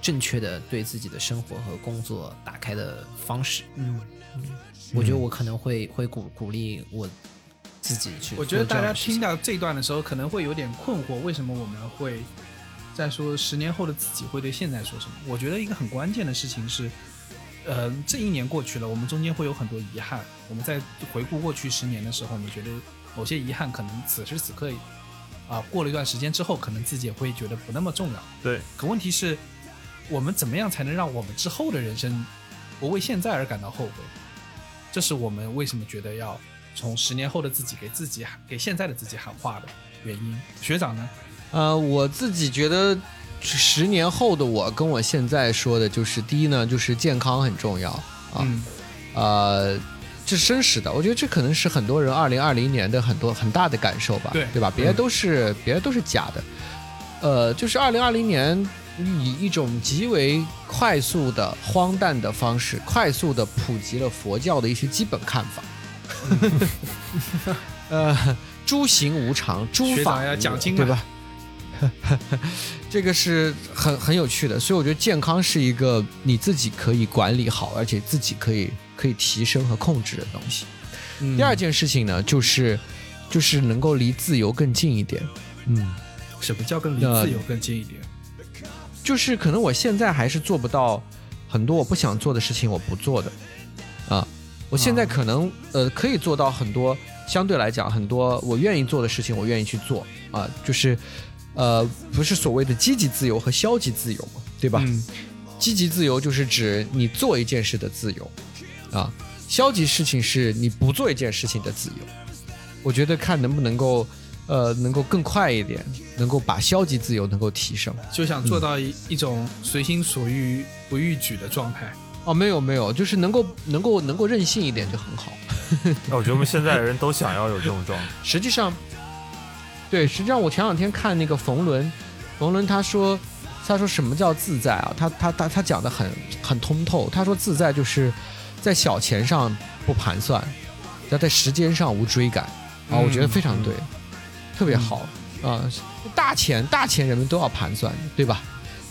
正确的对自己的生活和工作打开的方式。
嗯，
我觉得我可能会会鼓鼓励我自己去。
我觉得大家听到这段的时候可能会有点困惑，为什么我们会在说十年后的自己会对现在说什么？我觉得一个很关键的事情是。呃，这一年过去了，我们中间会有很多遗憾。我们在回顾过去十年的时候，我们觉得某些遗憾可能此时此刻，啊，过了一段时间之后，可能自己也会觉得不那么重要。
对。
可问题是，我们怎么样才能让我们之后的人生不为现在而感到后悔？这是我们为什么觉得要从十年后的自己给自己喊给现在的自己喊话的原因。学长呢？
呃，我自己觉得。十年后的我跟我现在说的就是，第一呢，就是健康很重要啊，呃，这是真实的。我觉得这可能是很多人二零二零年的很多很大的感受吧，
对
对吧？别的都是别的都是假的，呃，就是二零二零年以一种极为快速的荒诞的方式，快速的普及了佛教的一些基本看法。呃，诸行无常，诸法
要讲经
对吧？这个是很很有趣的，所以我觉得健康是一个你自己可以管理好，而且自己可以可以提升和控制的东西。第二件事情呢，就是就是能够离自由更近一点。嗯，
什么叫更离自由更近一点？
就是可能我现在还是做不到很多我不想做的事情，我不做的啊。我现在可能呃可以做到很多，相对来讲很多我愿意做的事情，我愿意去做啊，就是。呃，不是所谓的积极自由和消极自由嘛，对吧？积极自由就是指你做一件事的自由，啊，消极事情是你不做一件事情的自由。我觉得看能不能够，呃，能够更快一点，能够把消极自由能够提升，
就想做到一一种随心所欲不逾矩的状态。
哦，没有没有，就是能够能够能够任性一点就很好。
那 我觉得我们现在的人都想要有这种状态。
实际上。对，实际上我前两天看那个冯仑，冯仑他说，他说什么叫自在啊？他他他他讲的很很通透。他说自在就是在小钱上不盘算，要在时间上无追赶啊。我觉得非常对，特别好啊。大钱大钱人们都要盘算，对吧？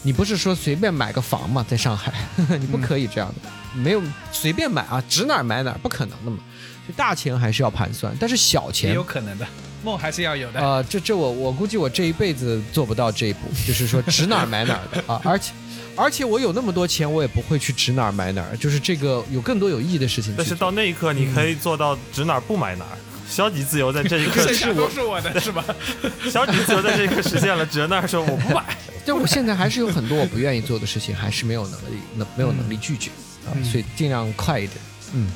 你不是说随便买个房嘛，在上海，你不可以这样的，没有随便买啊，指哪买哪，不可能的嘛。大钱还是要盘算，但是小钱也
有可能的。梦还是要有的
啊！这这我我估计我这一辈子做不到这一步，就是说指哪儿买哪儿的 啊！而且而且我有那么多钱，我也不会去指哪儿买哪儿，就是这个有更多有意义的事情。
但是到那一刻，你可以做到指哪儿不买哪儿，消极自由在这一刻
是我是我的是吧？
消极自由在这一刻实现了，指着那儿说我不买。
但我现在还是有很多我不愿意做的事情，还是没有能力能没有能力拒绝啊，所以尽量快一点。嗯，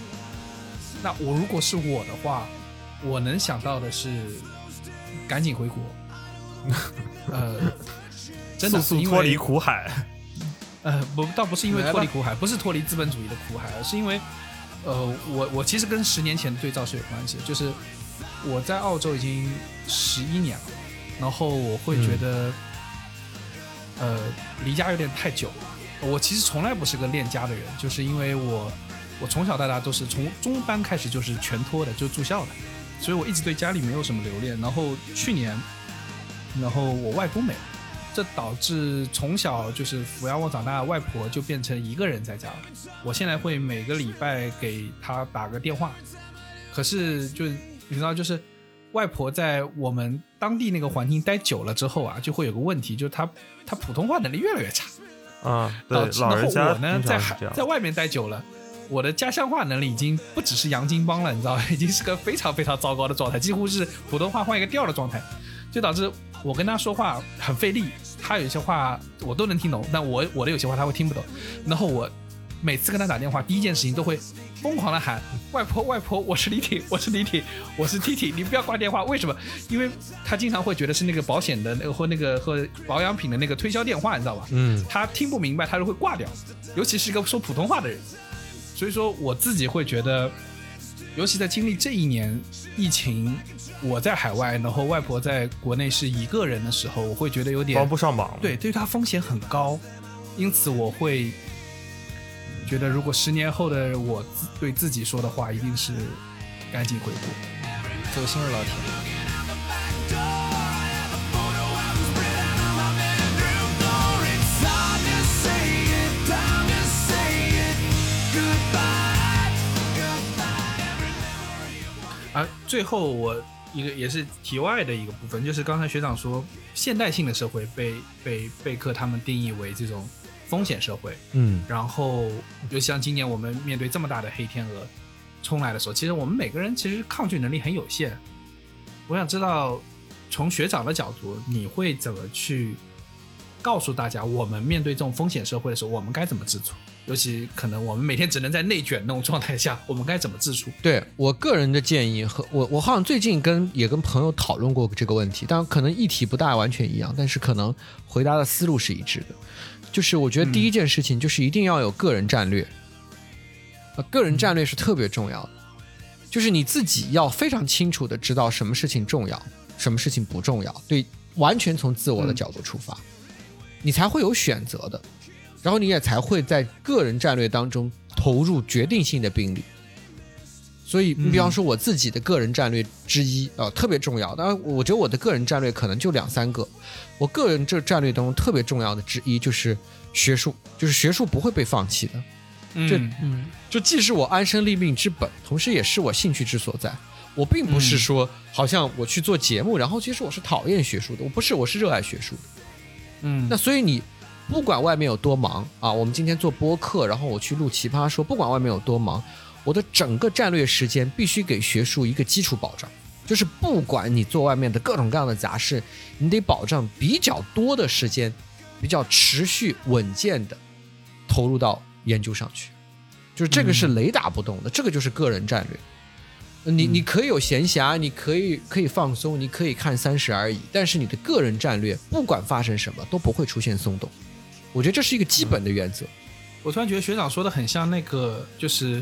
那我如果是我的话。我能想到的是，赶紧回国。呃，真的
速速脱离苦海。
呃，不，倒不是因为脱离苦海，不是脱离资本主义的苦海，而是因为，呃，我我其实跟十年前的对照是有关系的，就是我在澳洲已经十一年了，然后我会觉得，呃，离家有点太久了。我其实从来不是个恋家的人，就是因为我我从小到大都是从中班开始就是全托的，就住校的，所以我一直对家里没有什么留恋。然后去年，然后我外公没了。这导致从小就是抚养我长大的外婆就变成一个人在家了。我现在会每个礼拜给她打个电话，可是就你知道，就是外婆在我们当地那个环境待久了之后啊，就会有个问题，就是她她普通话能力越来越差。
啊，对
导，致
老人家
然后我呢，
经
在海在外面待久了，我的家乡话能力已经不只是洋泾浜了，你知道，已经是个非常非常糟糕的状态，几乎是普通话换一个调的状态，就导致我跟他说话很费力，他有些话我都能听懂，但我我的有些话他会听不懂，然后我每次跟他打电话，第一件事情都会疯狂的喊外婆外婆，我是李挺，我是李挺，我是 T T，你不要挂电话，为什么？因为他经常会觉得是那个保险的那个或那个和保养品的那个推销电话，你知道吧？
嗯
他听不明白，他就会挂掉，尤其是一个说普通话的人。所以说，我自己会觉得，尤其在经历这一年疫情，我在海外，然后外婆在国内是一个人的时候，我会觉得有点
帮不上忙。
对，对她风险很高，因此我会觉得，如果十年后的我自对自己说的话，一定是赶紧回国，
走心了，老铁。
而最后我一个也是题外的一个部分，就是刚才学长说，现代性的社会被被贝克他们定义为这种风险社会，
嗯
然后就像今年我们面对这么大的黑天鹅冲来的时候，其实我们每个人其实抗拒能力很有限。我想知道，从学长的角度，你会怎么去告诉大家，我们面对这种风险社会的时候，我们该怎么自处？尤其可能我们每天只能在内卷那种状态下，我们该怎么自处？
对我个人的建议和我，我好像最近跟也跟朋友讨论过这个问题，但可能议题不大完全一样，但是可能回答的思路是一致的。就是我觉得第一件事情就是一定要有个人战略，呃，个人战略是特别重要的，就是你自己要非常清楚的知道什么事情重要，什么事情不重要，对，完全从自我的角度出发，你才会有选择的，然后你也才会在个人战略当中投入决定性的兵力。所以，你比方说我自己的个人战略之一啊、呃特别重要。当然，我觉得我的个人战略可能就两三个。我个人这战略当中特别重要的之一就是学术，就是学术不会被放弃的。这
嗯
就既是我安身立命之本，同时也是我兴趣之所在。我并不是说好像我去做节目，然后其实我是讨厌学术的，我不是，我是热爱学术的。
嗯
那所以你不管外面有多忙啊，我们今天做播客，然后我去录奇葩说，不管外面有多忙，我的整个战略时间必须给学术一个基础保障，就是不管你做外面的各种各样的杂事，你得保障比较多的时间，比较持续稳健的投入到研究上去，就是这个是雷打不动的，这个就是个人战略。你你可以有闲暇，你可以可以放松，你可以看三十而已，但是你的个人战略不管发生什么都不会出现松动，我觉得这是一个基本的原则。
我突然觉得学长说的很像那个，就是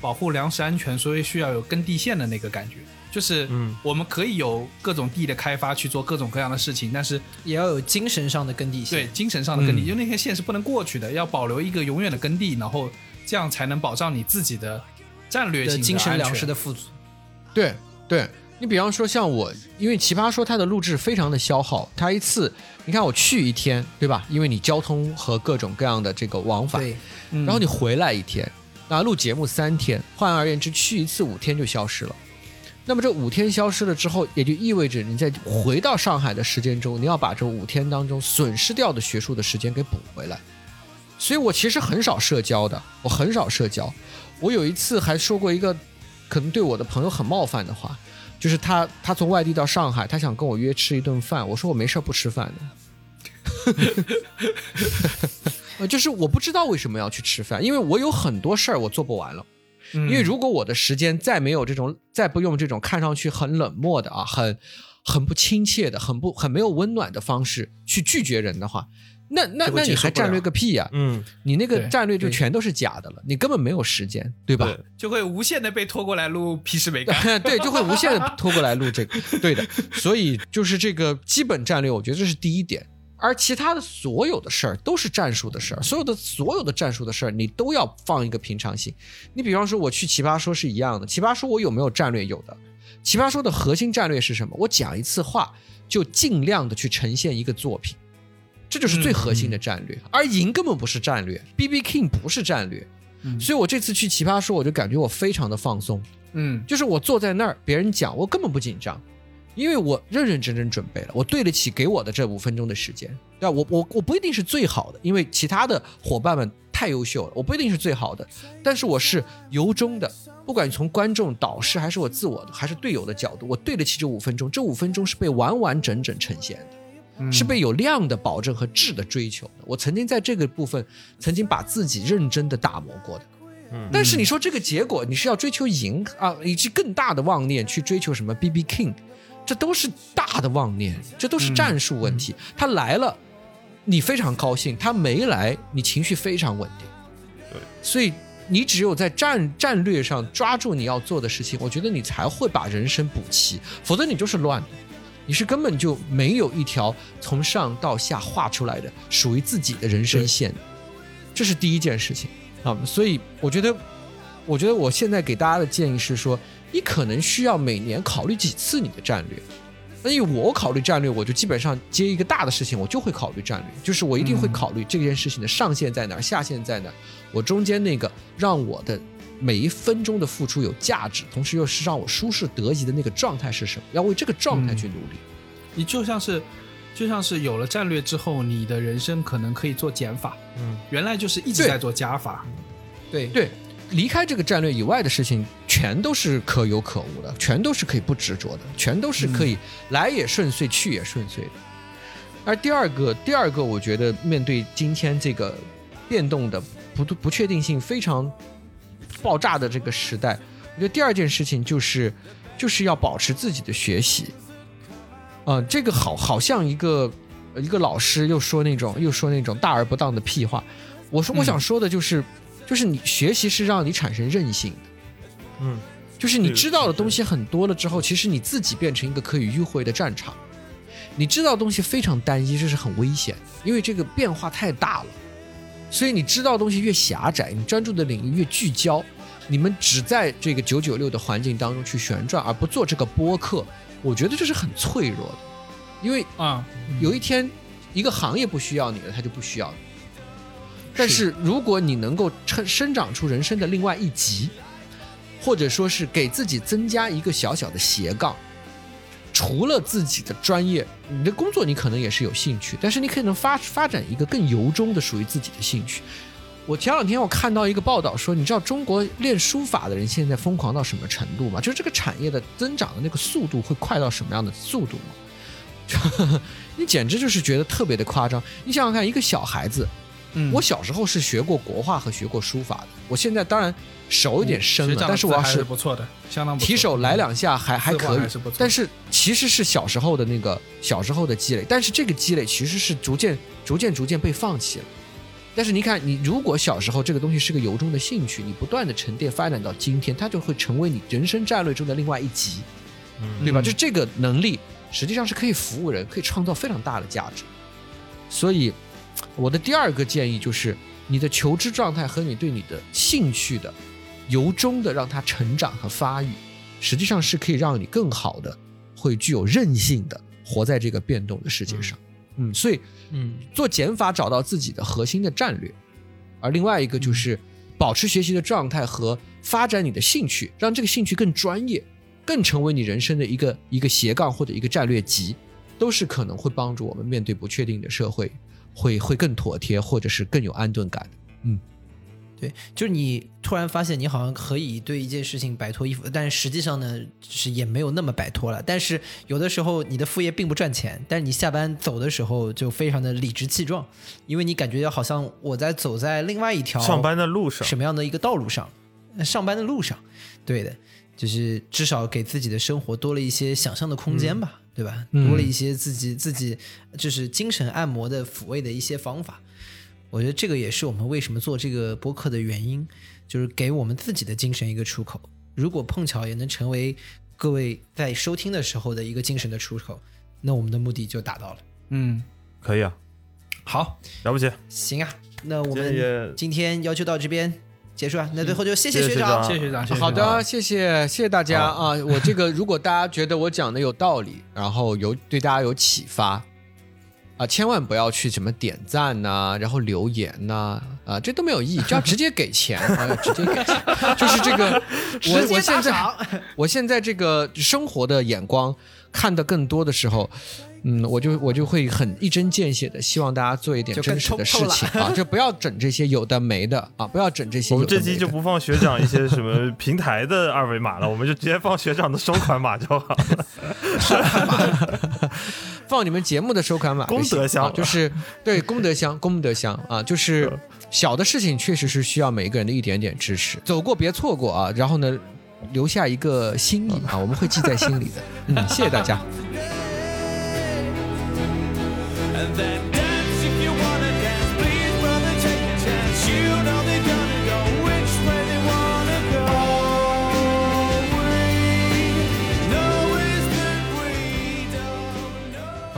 保护粮食安全，所以需要有耕地线的那个感觉。就是，我们可以有各种地的开发去做各种各样的事情，但是
也要有精神上的耕地线。
对精神上的耕地，
嗯
因为那条线是不能过去的，要保留一个永远的耕地，然后这样才能保障你自己的战略性
的精神
安全
粮食的富足。
对对，你比方说像我，因为奇葩说它的录制非常的消耗，它一次你看我去一天，对吧？因为你交通和各种各样的这个往返，
对，
然后你回来一天，那录节目三天，换而言之，去一次五天就消失了。那么这五天消失了之后，也就意味着你在回到上海的时间中，你要把这五天当中损失掉的学术的时间给补回来。所以我其实很少社交的，我很少社交。我有一次还说过一个可能对我的朋友很冒犯的话，就是他他从外地到上海，他想跟我约吃一顿饭，我说我没事儿不吃饭的。呃，就是我不知道为什么要去吃饭，因为我有很多事儿我做不完了。因为如果我的时间再没有这种，再不用这种看上去很冷漠的啊，很很不亲切的、很不很没有温暖的方式去拒绝人的话，那那那你还战略个屁呀、
嗯，
你那个战略就全都是假的了，你根本没有时间，对吧？
就会无限的被拖过来录屁事没干。
对，就会无限的拖过来录这个，对的。所以就是这个基本战略，我觉得这是第一点。而其他的所有的事儿都是战术的事儿，所有的所有的战术的事儿，你都要放一个平常心。你比方说，我去奇葩说是一样的，奇葩说我有没有战略？有的。奇葩说的核心战略是什么？我讲一次话就尽量的去呈现一个作品，这就是最核心的战略。而赢根本不是战略，B B King 不是战略。所以我这次去奇葩说，我就感觉我非常的放松。
嗯，
就是我坐在那儿，别人讲，我根本不紧张，因为我认认真真准备了，我对得起给我的这五分钟的时间，对吧？我我我不一定是最好的，因为其他的伙伴们太优秀了，我不一定是最好的，但是我是由衷的，不管从观众、导师还是我自我的，还是队友的角度，我对得起这五分钟，这五分钟是被完完整整呈现的。是被有量的保证和质的追求的。我曾经在这个部分，曾经把自己认真的打磨过的。但是你说这个结果，你是要追求赢啊，以及更大的妄念去追求什么 B B King，这都是大的妄念，这都是战术问题。他来了，你非常高兴；他没来，你情绪非常稳定。
对，
所以你只有在战战略上抓住你要做的事情，我觉得你才会把人生补齐，否则你就是乱的。你是根本就没有一条从上到下画出来的属于自己的人生线，这是第一件事情啊。所以我觉得，我觉得我现在给大家的建议是说，你可能需要每年考虑几次你的战略。所以我考虑战略，我就基本上接一个大的事情，我就会考虑战略，就是我一定会考虑这件事情的上限在哪儿，下限在哪儿，我中间那个让我的。每一分钟的付出有价值，同时又是让我舒适得宜的那个状态是什么？要为这个状态去努力。
你就像是，就像是有了战略之后，你的人生可能可以做减法。
嗯，
原来就是一直在做加法。
对
对，离开这个战略以外的事情，全都是可有可无的，全都是可以不执着的，全都是可以来也顺遂，去也顺遂的。而第二个，第二个，我觉得面对今天这个变动的不不确定性非常。爆炸的这个时代，我觉得第二件事情就是，就是要保持自己的学习。啊、呃，这个好好像一个一个老师又说那种又说那种大而不当的屁话。我说我想说的就是，嗯、就是你学习是让你产生韧性的。
嗯，
就是你知道的东西很多了之后，其实你自己变成一个可以迂回的战场。你知道的东西非常单一，这是很危险，因为这个变化太大了。所以你知道的东西越狭窄，你专注的领域越聚焦。你们只在这个九九六的环境当中去旋转，而不做这个播客，我觉得这是很脆弱的。因为
啊，
有一天一个行业不需要你了，它就不需要你。但是如果你能够生生长出人生的另外一级，或者说是给自己增加一个小小的斜杠，除了自己的专业，你的工作你可能也是有兴趣，但是你可能发发展一个更由衷的属于自己的兴趣。我前两天我看到一个报道说，你知道中国练书法的人现在疯狂到什么程度吗？就是这个产业的增长的那个速度会快到什么样的速度吗？你简直就是觉得特别的夸张。你想想看，一个小孩子，
嗯，
我小时候是学过国画和学过书法的，我现在当然手有点生了，
嗯、
但是我要
是不错的，相当
提手来两下还还可以，
是
但是其实是小时候的那个小时候的积累，但是这个积累其实是逐渐逐渐逐渐被放弃了。但是你看，你如果小时候这个东西是个由衷的兴趣，你不断的沉淀发展到今天，它就会成为你人生战略中的另外一级，
嗯、
对吧？就这个能力实际上是可以服务人，可以创造非常大的价值。所以，我的第二个建议就是，你的求知状态和你对你的兴趣的由衷的让它成长和发育，实际上是可以让你更好的会具有韧性的活在这个变动的世界上。嗯，所以，
嗯，
做减法找到自己的核心的战略，而另外一个就是保持学习的状态和发展你的兴趣，让这个兴趣更专业，更成为你人生的一个一个斜杠或者一个战略级，都是可能会帮助我们面对不确定的社会，会会更妥帖，或者是更有安顿感的。嗯。
对，就是你突然发现你好像可以对一件事情摆脱衣服，但是实际上呢，就是也没有那么摆脱了。但是有的时候你的副业并不赚钱，但是你下班走的时候就非常的理直气壮，因为你感觉好像我在走在另外一条
上班的路上，
什么样的一个道路上，上班的路上，对的，就是至少给自己的生活多了一些想象的空间吧。对吧？
嗯
多了一些自己自己就是精神按摩的抚慰的一些方法。我觉得这个也是我们为什么做这个播客的原因，就是给我们自己的精神一个出口。如果碰巧也能成为各位在收听的时候的一个精神的出口，那我们的目的就达到了。
嗯，
可以啊，
好，
了不起，
行啊，那我们今天要求到这边结束啊。那最后就谢
谢谢学
学长，
谢谢学长，谢谢
好
学长
的，谢谢谢谢大家啊！我这个如果大家觉得我讲的有道理，然后有对大家有启发啊，千万不要去什么点赞呐、然后留言呐、啊，这都没有意义，就要直接给钱啊，直接给钱，就是这个我我现在我现在这个生活的眼光看得更多的时候。嗯，我就我就会很一针见血的，希望大家做一点真实的事情啊，就不要整这些有的没的啊，不要整这些
我
有的没的。
们这期就不放学长一些什么平台的二维码了，我们就直接放学长的收款码就好了。
放你们节目的收款码就行，
功德箱
啊就是 对功德箱，功德箱啊，就是小的事情确实是需要每个人的一点点支持，走过别错过啊，然后呢，留下一个心意啊，我们会记在心里的。嗯，谢谢大家。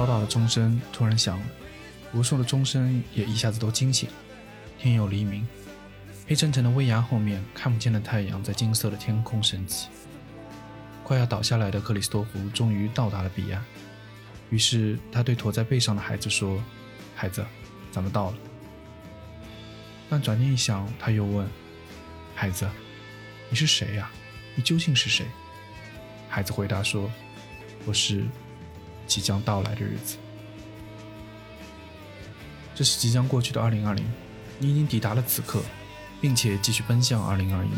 Don't know.
叨叨的钟声突然响了，无数的钟声也一下子都惊醒。天有黎明，黑沉沉的危崖后面，看不见的太阳在金色的天空升起。快要倒下来的克里斯托弗终于到达了彼岸，于是他对驮在背上的孩子说：“孩子，咱们到了。”但转念一想，他又问：“孩子，你是谁呀、你究竟是谁？”孩子回答说：“我是即将到来的日子。”这是即将过去的二零二零，你已经抵达了此刻，并且继续奔向二零二一。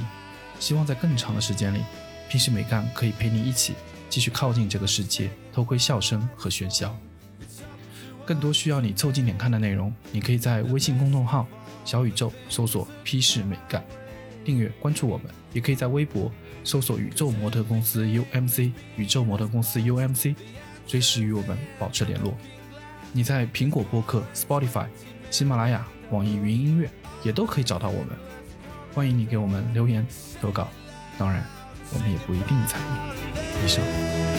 希望在更长的时间里，平时美干可以陪你一起继续靠近这个世界，偷窥笑声和喧嚣。更多需要你凑近点看的内容，你可以在微信公众号“小宇宙”搜索“批示美干”，订阅关注我们，也可以在微博搜索“宇宙模特公司 UMC”、“宇宙模特公司 UMC”，随时与我们保持联络。你在苹果播客、Spotify、喜马拉雅、网易云音乐也都可以找到我们。欢迎你给我们留言投稿，当然，我们也不一定采用。以上。